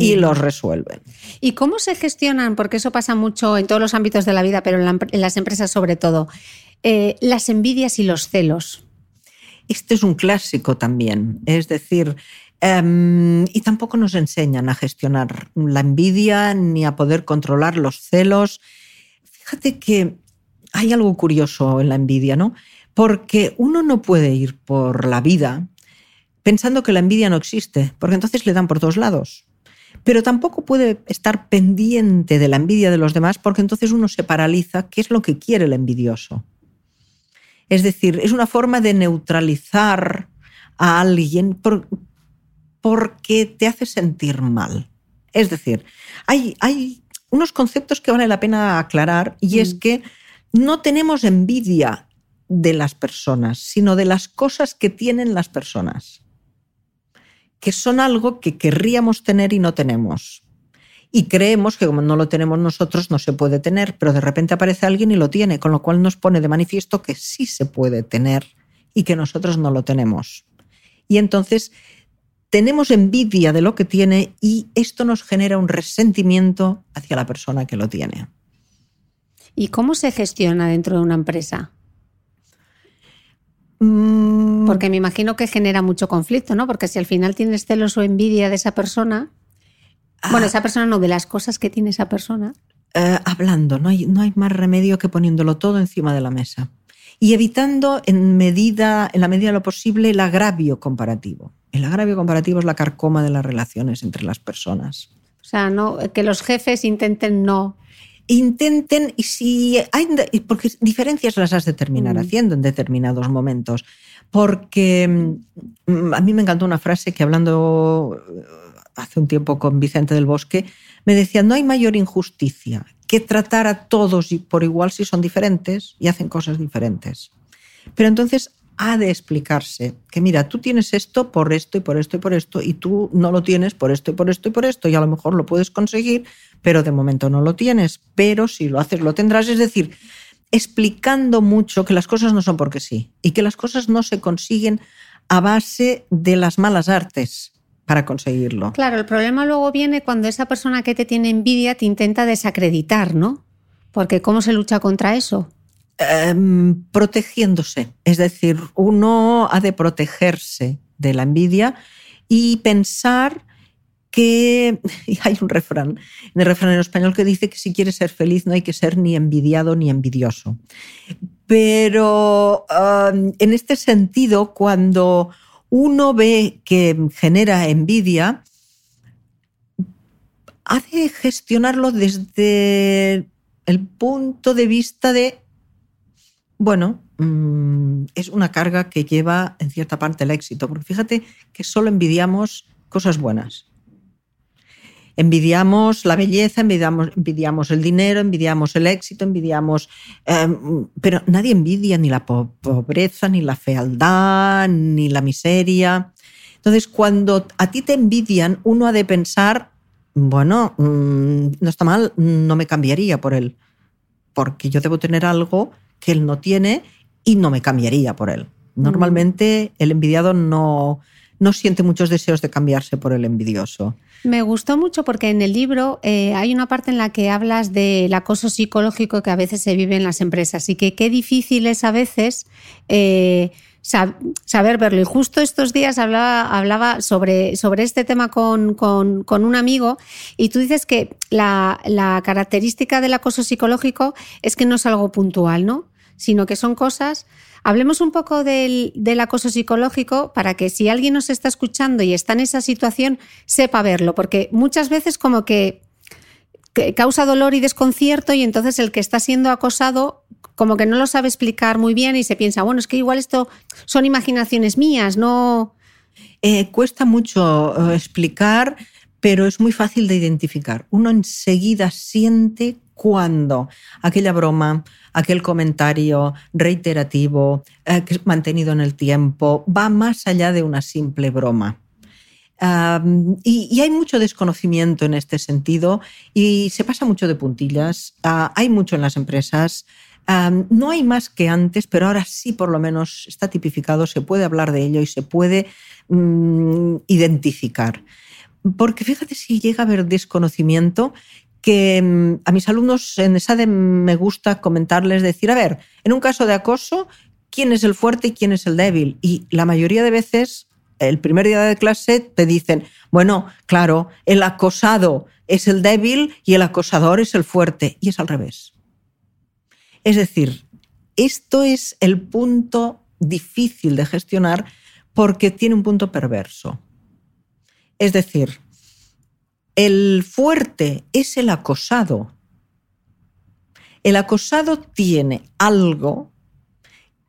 B: y los resuelven.
A: ¿Y, cómo se gestionan? Porque eso pasa mucho en todos los ámbitos de la vida, pero en, las empresas sobre todo. Eh, las envidias y los celos.
B: Este es un clásico también. Es decir, em, y tampoco nos enseñan a gestionar la envidia ni a poder controlar los celos. Fíjate que hay algo curioso en la envidia, ¿no? Porque uno no puede ir por la vida pensando que la envidia no existe, porque entonces le dan por todos lados. Pero tampoco puede estar pendiente de la envidia de los demás, porque entonces uno se paraliza, ¿qué es lo que quiere el envidioso? Es decir, es una forma de neutralizar a alguien porque te hace sentir mal. Es decir, hay, hay, unos conceptos que vale la pena aclarar y es mm. que no tenemos envidia de las personas, sino de las cosas que tienen las personas, que son algo que querríamos tener y no tenemos. Y creemos que como no lo tenemos nosotros no se puede tener, pero de repente aparece alguien y lo tiene, con lo cual nos pone de manifiesto que sí se puede tener y que nosotros no lo tenemos. Y entonces tenemos envidia de lo que tiene y esto nos genera un resentimiento hacia la persona que lo tiene.
A: ¿Y cómo se gestiona dentro de una empresa? Mm. Porque me imagino que genera mucho conflicto, ¿no? Porque si al final tienes celos o envidia de esa persona, bueno, ah. esa persona no, de las cosas que tiene esa persona.
B: Eh, hablando, no hay, no hay más remedio que poniéndolo todo encima de la mesa y evitando en, medida, en la medida de lo posible el agravio comparativo. El agravio comparativo es la carcoma de las relaciones entre las personas.
A: O sea, no, que los jefes intenten no
B: intenten, y si hay, porque diferencias las has de terminar
A: Mm.
B: haciendo en determinados momentos. Porque mm, a mí me encantó una frase que hablando eh, hace un tiempo con Vicente del Bosque, me decía, no hay mayor injusticia que tratar a todos por igual si son diferentes y hacen cosas diferentes. Pero entonces ha de explicarse que mira, tú tienes esto por esto y por esto y por esto y tú no lo tienes por esto y por esto y por esto y a lo mejor lo puedes conseguir, pero de momento no lo tienes, pero si lo haces lo tendrás, es decir, explicando mucho que las cosas no son porque sí y que las cosas no se consiguen a base de las malas artes para conseguirlo.
A: Claro, el problema luego viene cuando esa persona que te tiene envidia te intenta desacreditar, ¿no? Porque ¿cómo se lucha contra eso?
B: Em, protegiéndose. Es decir, uno ha de protegerse de la envidia y pensar que [laughs] hay un refrán, el refrán en español que dice que si quieres ser feliz no hay que ser ni envidiado ni envidioso. Pero um, en este sentido, cuando uno ve que genera envidia, ha de gestionarlo desde el punto de vista de, bueno, mm, es una carga que lleva en cierta parte el éxito, porque fíjate que solo envidiamos cosas buenas. Envidiamos la belleza, envidiamos, envidiamos el dinero, envidiamos el éxito, envidiamos... eh, pero nadie envidia ni la po- pobreza, ni la fealdad, ni la miseria. Entonces, cuando a ti te envidian, uno ha de pensar, bueno, mm, no está mal, no me cambiaría por él, porque yo debo tener algo que él no tiene y no me cambiaría por él. Normalmente el envidiado no, no siente muchos deseos de cambiarse por el envidioso.
A: Me gustó mucho porque en el libro eh, hay una parte en la que hablas del acoso psicológico que a veces se vive en las empresas y que qué difícil es a veces eh, sab- saber verlo. Y justo estos días hablaba, hablaba sobre, sobre este tema con, con- un amigo y tú dices que la, la característica del acoso psicológico es que no es algo puntual, ¿no? sino que son cosas. Hablemos un poco del, del acoso psicológico para que si alguien nos está escuchando y está en esa situación, sepa verlo, porque muchas veces como que causa dolor y desconcierto y entonces el que está siendo acosado como que no lo sabe explicar muy bien y se piensa, bueno, es que igual esto son imaginaciones mías, no...
B: Eh, cuesta mucho eh, explicar, pero es muy fácil de identificar. Uno enseguida siente cuando aquella broma, aquel comentario reiterativo, eh, mantenido en el tiempo, va más allá de una simple broma. Y, y hay mucho desconocimiento en este sentido y se pasa mucho de puntillas. Ah, hay mucho en las empresas. No hay más que antes, pero ahora sí por lo menos está tipificado, se puede hablar de ello y se puede mm, identificar. Porque fíjate si llega a haber desconocimiento que mm, a mis alumnos en ESADE me gusta comentarles, decir, a ver, en un caso de acoso, ¿quién es el fuerte y quién es el débil? Y la mayoría de veces, el primer día de clase, te dicen, bueno, claro, el acosado es el débil y el acosador es el fuerte. Y es al revés. Es decir, esto es el punto difícil de gestionar porque tiene un punto perverso. Es decir, el fuerte es el acosado. El acosado tiene algo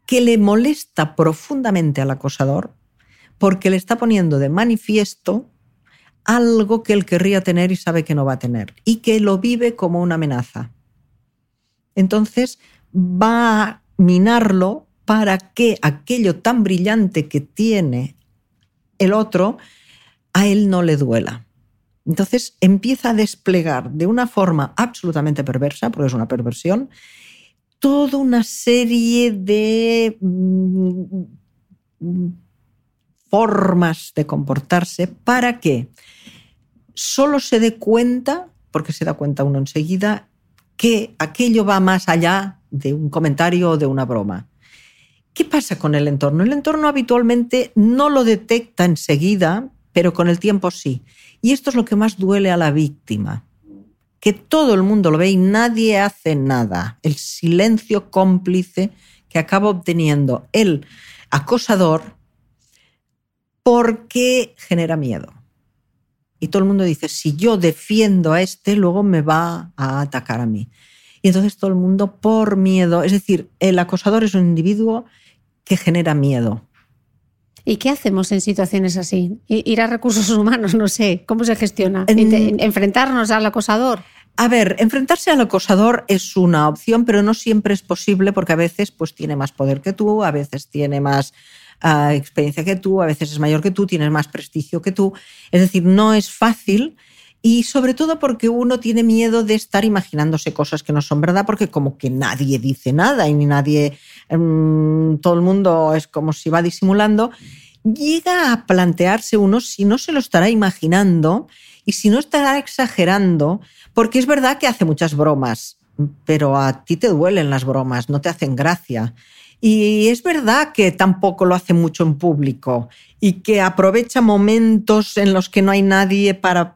B: que le molesta profundamente al acosador porque le está poniendo de manifiesto algo que él querría tener y sabe que no va a tener y que lo vive como una amenaza. Entonces va a minarlo para que aquello tan brillante que tiene el otro a él no le duela. Entonces empieza a desplegar de una forma absolutamente perversa, porque es una perversión, toda una serie de mm, formas de comportarse para que solo se dé cuenta, porque se da cuenta uno enseguida, que aquello va más allá de un comentario o de una broma. ¿Qué pasa con el entorno? El entorno habitualmente no lo detecta enseguida, pero con el tiempo sí. Y esto es lo que más duele a la víctima, que todo el mundo lo ve y nadie hace nada. El silencio cómplice que acaba obteniendo el acosador porque genera miedo. Y todo el mundo dice, si yo defiendo a este, luego me va a atacar a mí. Y entonces todo el mundo por miedo, es decir, el acosador es un individuo que genera miedo.
A: ¿Y qué hacemos en situaciones así? Ir a recursos humanos, no sé, ¿cómo se gestiona? ¿Enfrentarnos al acosador?
B: A ver, enfrentarse al acosador es una opción, pero no siempre es posible porque a veces pues, tiene más poder que tú, a veces tiene más experiencia que tú, a veces es mayor que tú, tiene más prestigio que tú. Es decir, no es fácil y sobre todo porque uno tiene miedo de estar imaginándose cosas que no son verdad, porque como que nadie dice nada y ni nadie, em, todo el mundo es como si va disimulando, llega a plantearse uno si no se lo estará imaginando y si no estará exagerando, porque es verdad que hace muchas bromas, pero a ti te duelen las bromas, no te hacen gracia. Y es verdad que tampoco lo hace mucho en público y que aprovecha momentos en los que no hay nadie para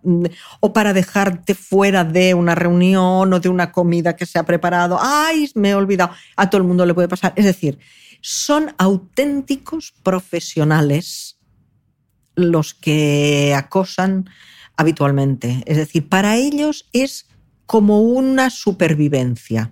B: o para dejarte fuera de una reunión o de una comida que se ha preparado. Ay, me he olvidado. A todo el mundo le puede pasar. Es decir, son auténticos profesionales los que acosan habitualmente. Es decir, para ellos es como una supervivencia.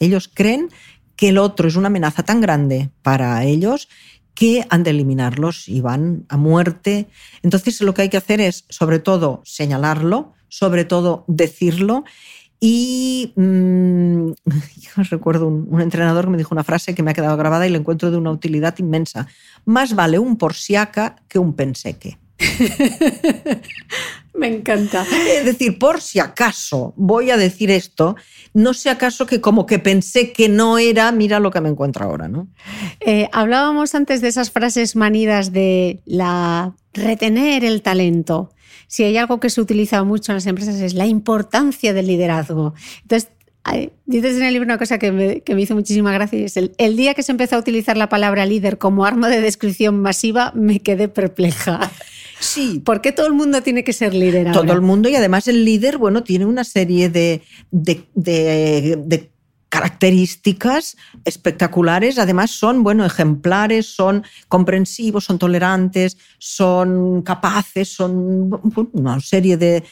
B: Ellos creen que el otro es una amenaza tan grande para ellos que han de eliminarlos y van a muerte. Entonces lo que hay que hacer es, sobre todo, señalarlo, sobre todo, decirlo. Y mm, [laughs] yo recuerdo un, entrenador que me dijo una frase que me ha quedado grabada y la encuentro de una utilidad inmensa. Más vale un porsiaca que un penseque. [laughs]
A: Me encanta.
B: Es decir, por si acaso voy a decir esto, no sé acaso que como que pensé que no era, mira lo que me encuentro ahora, ¿no?
A: Eh, hablábamos antes de esas frases manidas de la retener el talento. Si hay algo que se utiliza mucho en las empresas es la importancia del liderazgo. Entonces, dices en el libro una cosa que me, hizo muchísima gracia y es el, el, día que se empezó a utilizar la palabra líder como arma de descripción masiva, me quedé perpleja.
B: Sí.
A: ¿Por qué todo el mundo tiene que ser líder?
B: Todo el mundo y además el líder, bueno, tiene una serie de, de, características espectaculares. Además son, bueno, ejemplares, son comprensivos, son tolerantes, son capaces, son una serie de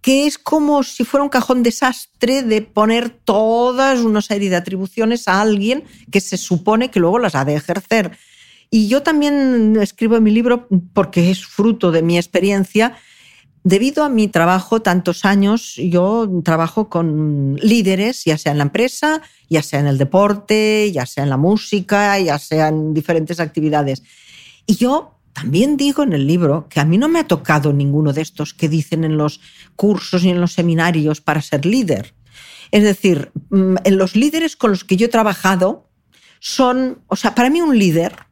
B: que es como si fuera un cajón desastre de poner todas una serie de atribuciones a alguien que se supone que luego las ha de ejercer. Y yo también escribo mi libro porque es fruto de mi experiencia. Debido a mi trabajo, tantos años, yo trabajo con líderes, ya sea en la empresa, ya sea en el deporte, ya sea en la música, ya sea en diferentes actividades. Y yo también digo en el libro que a mí no me ha tocado ninguno de estos que dicen en los cursos y en los seminarios para ser líder. Es decir, mm, en los líderes con los que yo he trabajado son, o sea, para mí un líder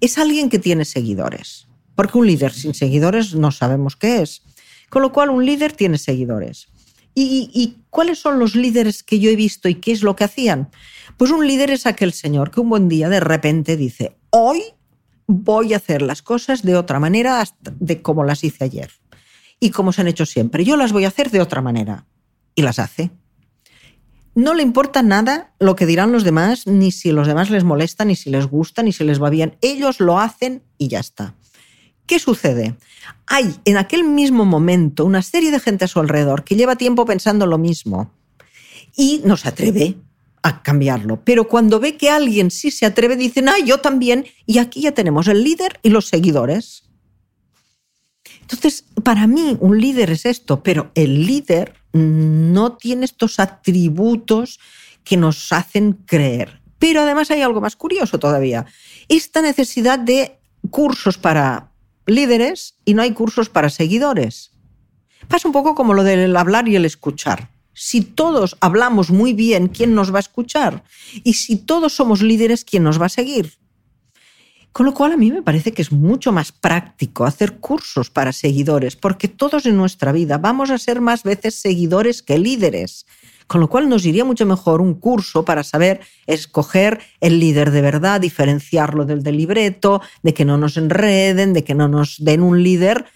B: es alguien que tiene seguidores. Porque un líder sin seguidores no sabemos qué es. Con lo cual, un líder tiene seguidores. ¿Y, cuáles son los líderes que yo he visto y qué es lo que hacían? Pues un líder es aquel señor que un buen día de repente dice, hoy voy a hacer las cosas de otra manera de como las hice ayer y como se han hecho siempre. Yo las voy a hacer de otra manera. Y las hace no le importa nada lo que dirán los demás, ni si los demás les molesta, ni si les gusta, ni si les va bien. Ellos lo hacen y ya está. ¿Qué sucede? Hay en aquel mismo momento una serie de gente a su alrededor que lleva tiempo pensando lo mismo y no se atreve a cambiarlo. Pero cuando ve que alguien sí se atreve, dicen, ah, yo también, y aquí ya tenemos el líder y los seguidores. Entonces, para mí un líder es esto, pero el líder no tiene estos atributos que nos hacen creer. Pero además hay algo más curioso todavía. Esta necesidad de cursos para líderes y no hay cursos para seguidores. Pasa un poco como lo del hablar y el escuchar. Si todos hablamos muy bien, ¿quién nos va a escuchar? Y si todos somos líderes, ¿quién nos va a seguir? Con lo cual a mí me parece que es mucho más práctico hacer cursos para seguidores, porque todos en nuestra vida vamos a ser más veces seguidores que líderes. Con lo cual nos iría mucho mejor un curso para saber escoger el líder de verdad, diferenciarlo del del libreto, de que no nos enreden, de que no nos den un líder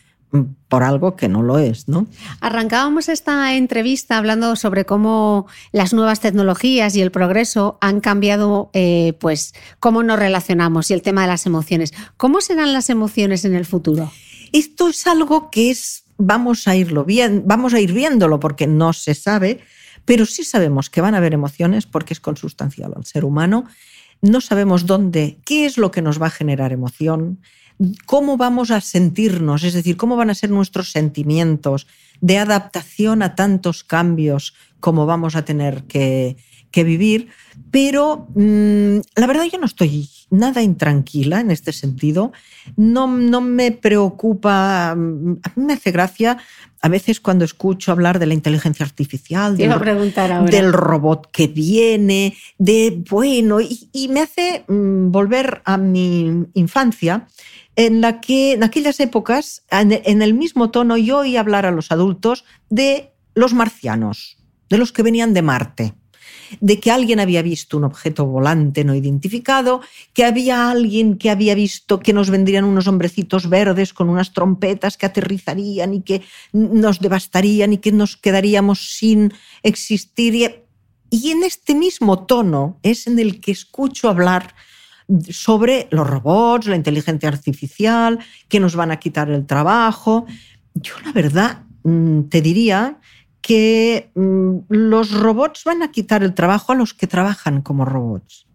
B: por algo que no lo es, ¿no?
A: Arrancábamos esta entrevista hablando sobre cómo las nuevas tecnologías y el progreso han cambiado, eh, pues, cómo nos relacionamos y el tema de las emociones. ¿Cómo serán las emociones en el futuro?
B: Esto es algo que es vamos a irlo bien, vamos a ir viéndolo porque no se sabe, pero sí sabemos que van a haber emociones porque es consustancial al ser humano. No sabemos dónde, qué es lo que nos va a generar emoción, cómo vamos a sentirnos, es decir, cómo van a ser nuestros sentimientos de adaptación a tantos cambios como vamos a tener que, vivir. Pero mm, la verdad yo no estoy nada intranquila en este sentido. No, no me preocupa, mm, a mí me hace gracia a veces cuando escucho hablar de la inteligencia artificial, del, del, robot que viene, de bueno, y, me hace mm, volver a mi infancia en la que en aquellas épocas, en el mismo tono, yo oí hablar a los adultos de los marcianos, de los que venían de Marte de que alguien había visto un objeto volante no identificado, que había alguien que había visto que nos vendrían unos hombrecitos verdes con unas trompetas que aterrizarían y que nos devastarían y que nos quedaríamos sin existir. Y en este mismo tono es en el que escucho hablar sobre los robots, la inteligencia artificial, que nos van a quitar el trabajo. Yo la verdad mm, te diría que mm, los robots van a quitar el trabajo a los que trabajan como robots.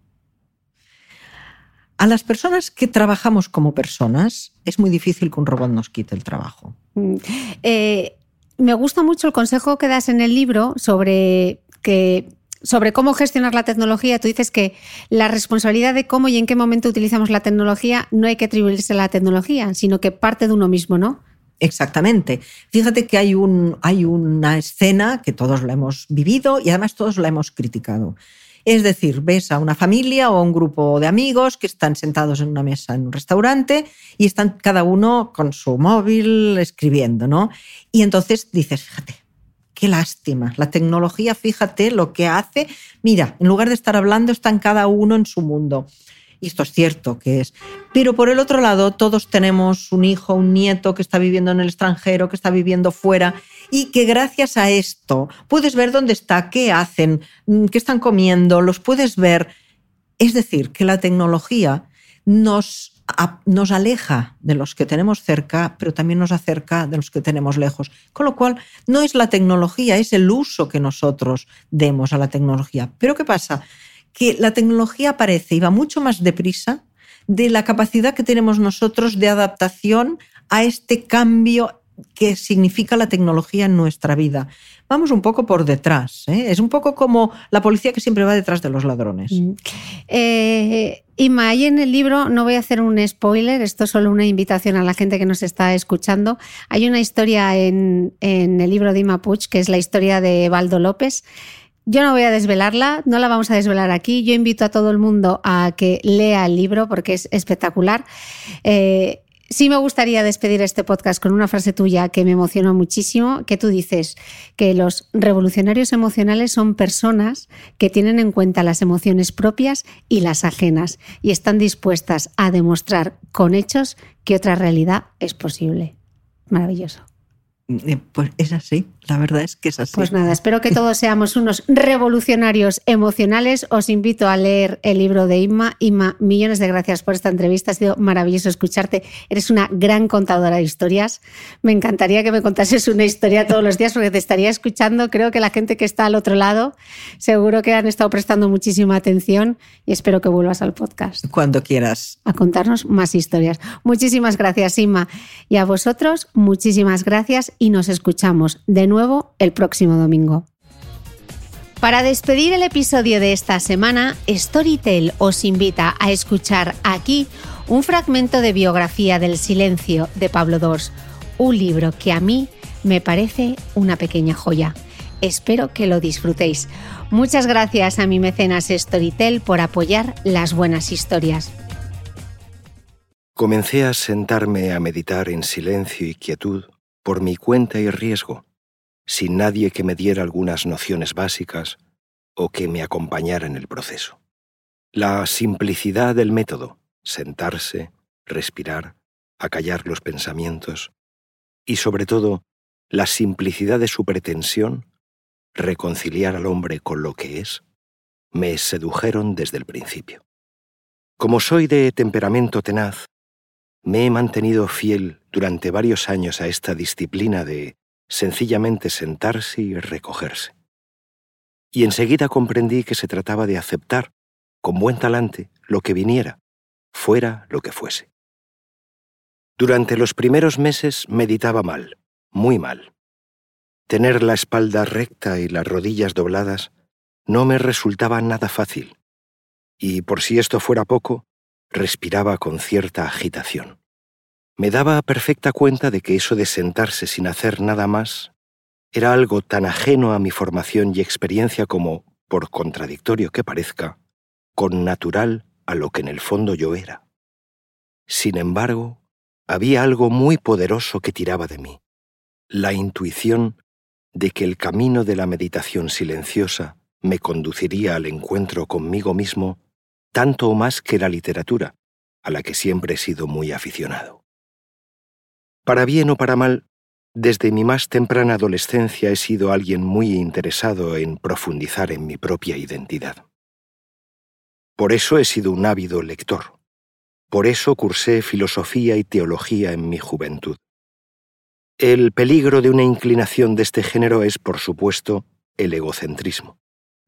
B: A las personas que trabajamos como personas es muy difícil que un robot nos quite el trabajo.
A: Mm, eh, me gusta mucho el consejo que das en el libro sobre que sobre cómo gestionar la tecnología, tú dices que la responsabilidad de cómo y en qué momento utilizamos la tecnología no hay que atribuirse a la tecnología, sino que parte de uno mismo, ¿no?
B: Exactamente. Fíjate que hay, un, hay una escena que todos la hemos vivido y además todos la hemos criticado. Es decir, ves a una familia o a un grupo de amigos que están sentados en una mesa en un restaurante y están cada uno con su móvil escribiendo, ¿no? Y entonces dices, fíjate, Qué lástima. La tecnología, fíjate lo que hace. Mira, en lugar de estar hablando, están cada uno en su mundo. Y esto es cierto que es. Pero por el otro lado, todos tenemos un hijo, un nieto que está viviendo en el extranjero, que está viviendo fuera y que gracias a esto puedes ver dónde está, qué hacen, mm, qué están comiendo, los puedes ver. Es decir, que la tecnología nos nos aleja de los que tenemos cerca, pero también nos acerca de los que tenemos lejos. Con lo cual, no es la tecnología, es el uso que nosotros demos a la tecnología. Pero ¿qué pasa? Que la tecnología aparece y va mucho más deprisa de la capacidad que tenemos nosotros de adaptación a este cambio que significa la tecnología en nuestra vida. Vamos un poco por detrás. ¿eh? Es un poco como la policía que siempre va detrás de los ladrones. Mm.
A: Eh, Ima, ahí en el libro, no voy a hacer un spoiler, esto es solo una invitación a la gente que nos está escuchando. Hay una historia en, el libro de Ima Puch, que es la historia de Baldo López. Yo no voy a desvelarla, no la vamos a desvelar aquí. Yo invito a todo el mundo a que lea el libro porque es espectacular. Eh, Sí me gustaría despedir este podcast con una frase tuya que me emocionó muchísimo, que tú dices que los revolucionarios emocionales son personas que tienen en cuenta las emociones propias y las ajenas y están dispuestas a demostrar con hechos que otra realidad es posible. Maravilloso.
B: Eh, pues es así, la verdad es que es así.
A: Pues nada, espero que todos seamos unos revolucionarios emocionales. Os invito a leer el libro de Inma. Inma, millones de gracias por esta entrevista. Ha sido maravilloso escucharte. Eres una gran contadora de historias. Me encantaría que me contases una historia todos los días porque te estaría escuchando. Creo que la gente que está al otro lado seguro que han estado prestando muchísima atención y espero que vuelvas al podcast.
B: Cuando quieras.
A: A contarnos más historias. Muchísimas gracias, Inma. Y a vosotros, muchísimas gracias y nos escuchamos de nuevo el próximo domingo. Para despedir el episodio de esta semana, Storytel os invita a escuchar aquí un fragmento de biografía del silencio de Pablo Dors, un libro que a mí me parece una pequeña joya. Espero que lo disfrutéis. Muchas gracias a mi mecenas Storytel por apoyar las buenas historias.
E: Comencé a sentarme a meditar en silencio y quietud por mi cuenta y riesgo, sin nadie que me diera algunas nociones básicas o que me acompañara en el proceso. La simplicidad del método, sentarse, respirar, acallar los pensamientos, y sobre todo, la simplicidad de su pretensión, reconciliar al hombre con lo que es, me sedujeron desde el principio. Como soy de temperamento tenaz, me he mantenido fiel durante varios años a esta disciplina de sencillamente sentarse y recogerse. Y enseguida comprendí que se trataba de aceptar, con buen talante, lo que viniera, fuera lo que fuese. Durante los primeros meses meditaba mal, muy mal. Tener la espalda recta y las rodillas dobladas no me resultaba nada fácil, y por si esto fuera poco, respiraba con cierta agitación. Me daba perfecta cuenta de que eso de sentarse sin hacer nada más era algo tan ajeno a mi formación y experiencia como, por contradictorio que parezca, con natural a lo que en el fondo yo era. Sin embargo, había algo muy poderoso que tiraba de mí, la intuición de que el camino de la meditación silenciosa me conduciría al encuentro conmigo mismo tanto o más que la literatura, a la que siempre he sido muy aficionado. Para bien o para mal, desde mi más temprana adolescencia he sido alguien muy interesado en profundizar en mi propia identidad. Por eso he sido un ávido lector. Por eso cursé filosofía y teología en mi juventud. El peligro de una inclinación de este género es, por supuesto, el egocentrismo.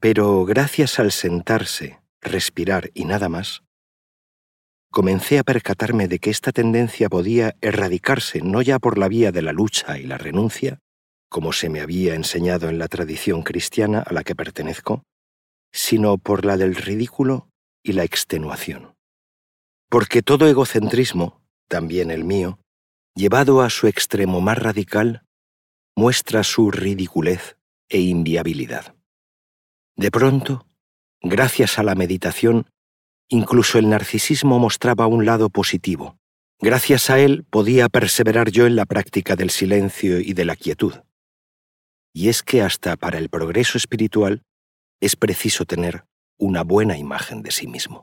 E: Pero gracias al sentarse, respirar y nada más, comencé a percatarme de que esta tendencia podía erradicarse no ya por la vía de la lucha y la renuncia, como se me había enseñado en la tradición cristiana a la que pertenezco, sino por la del ridículo y la extenuación. Porque todo egocentrismo, también el mío, llevado a su extremo más radical, muestra su ridiculez e inviabilidad. De pronto, gracias a la meditación, incluso el narcisismo mostraba un lado positivo. Gracias a él podía perseverar yo en la práctica del silencio y de la quietud. Y es que hasta para el progreso espiritual es preciso tener una buena imagen de sí mismo.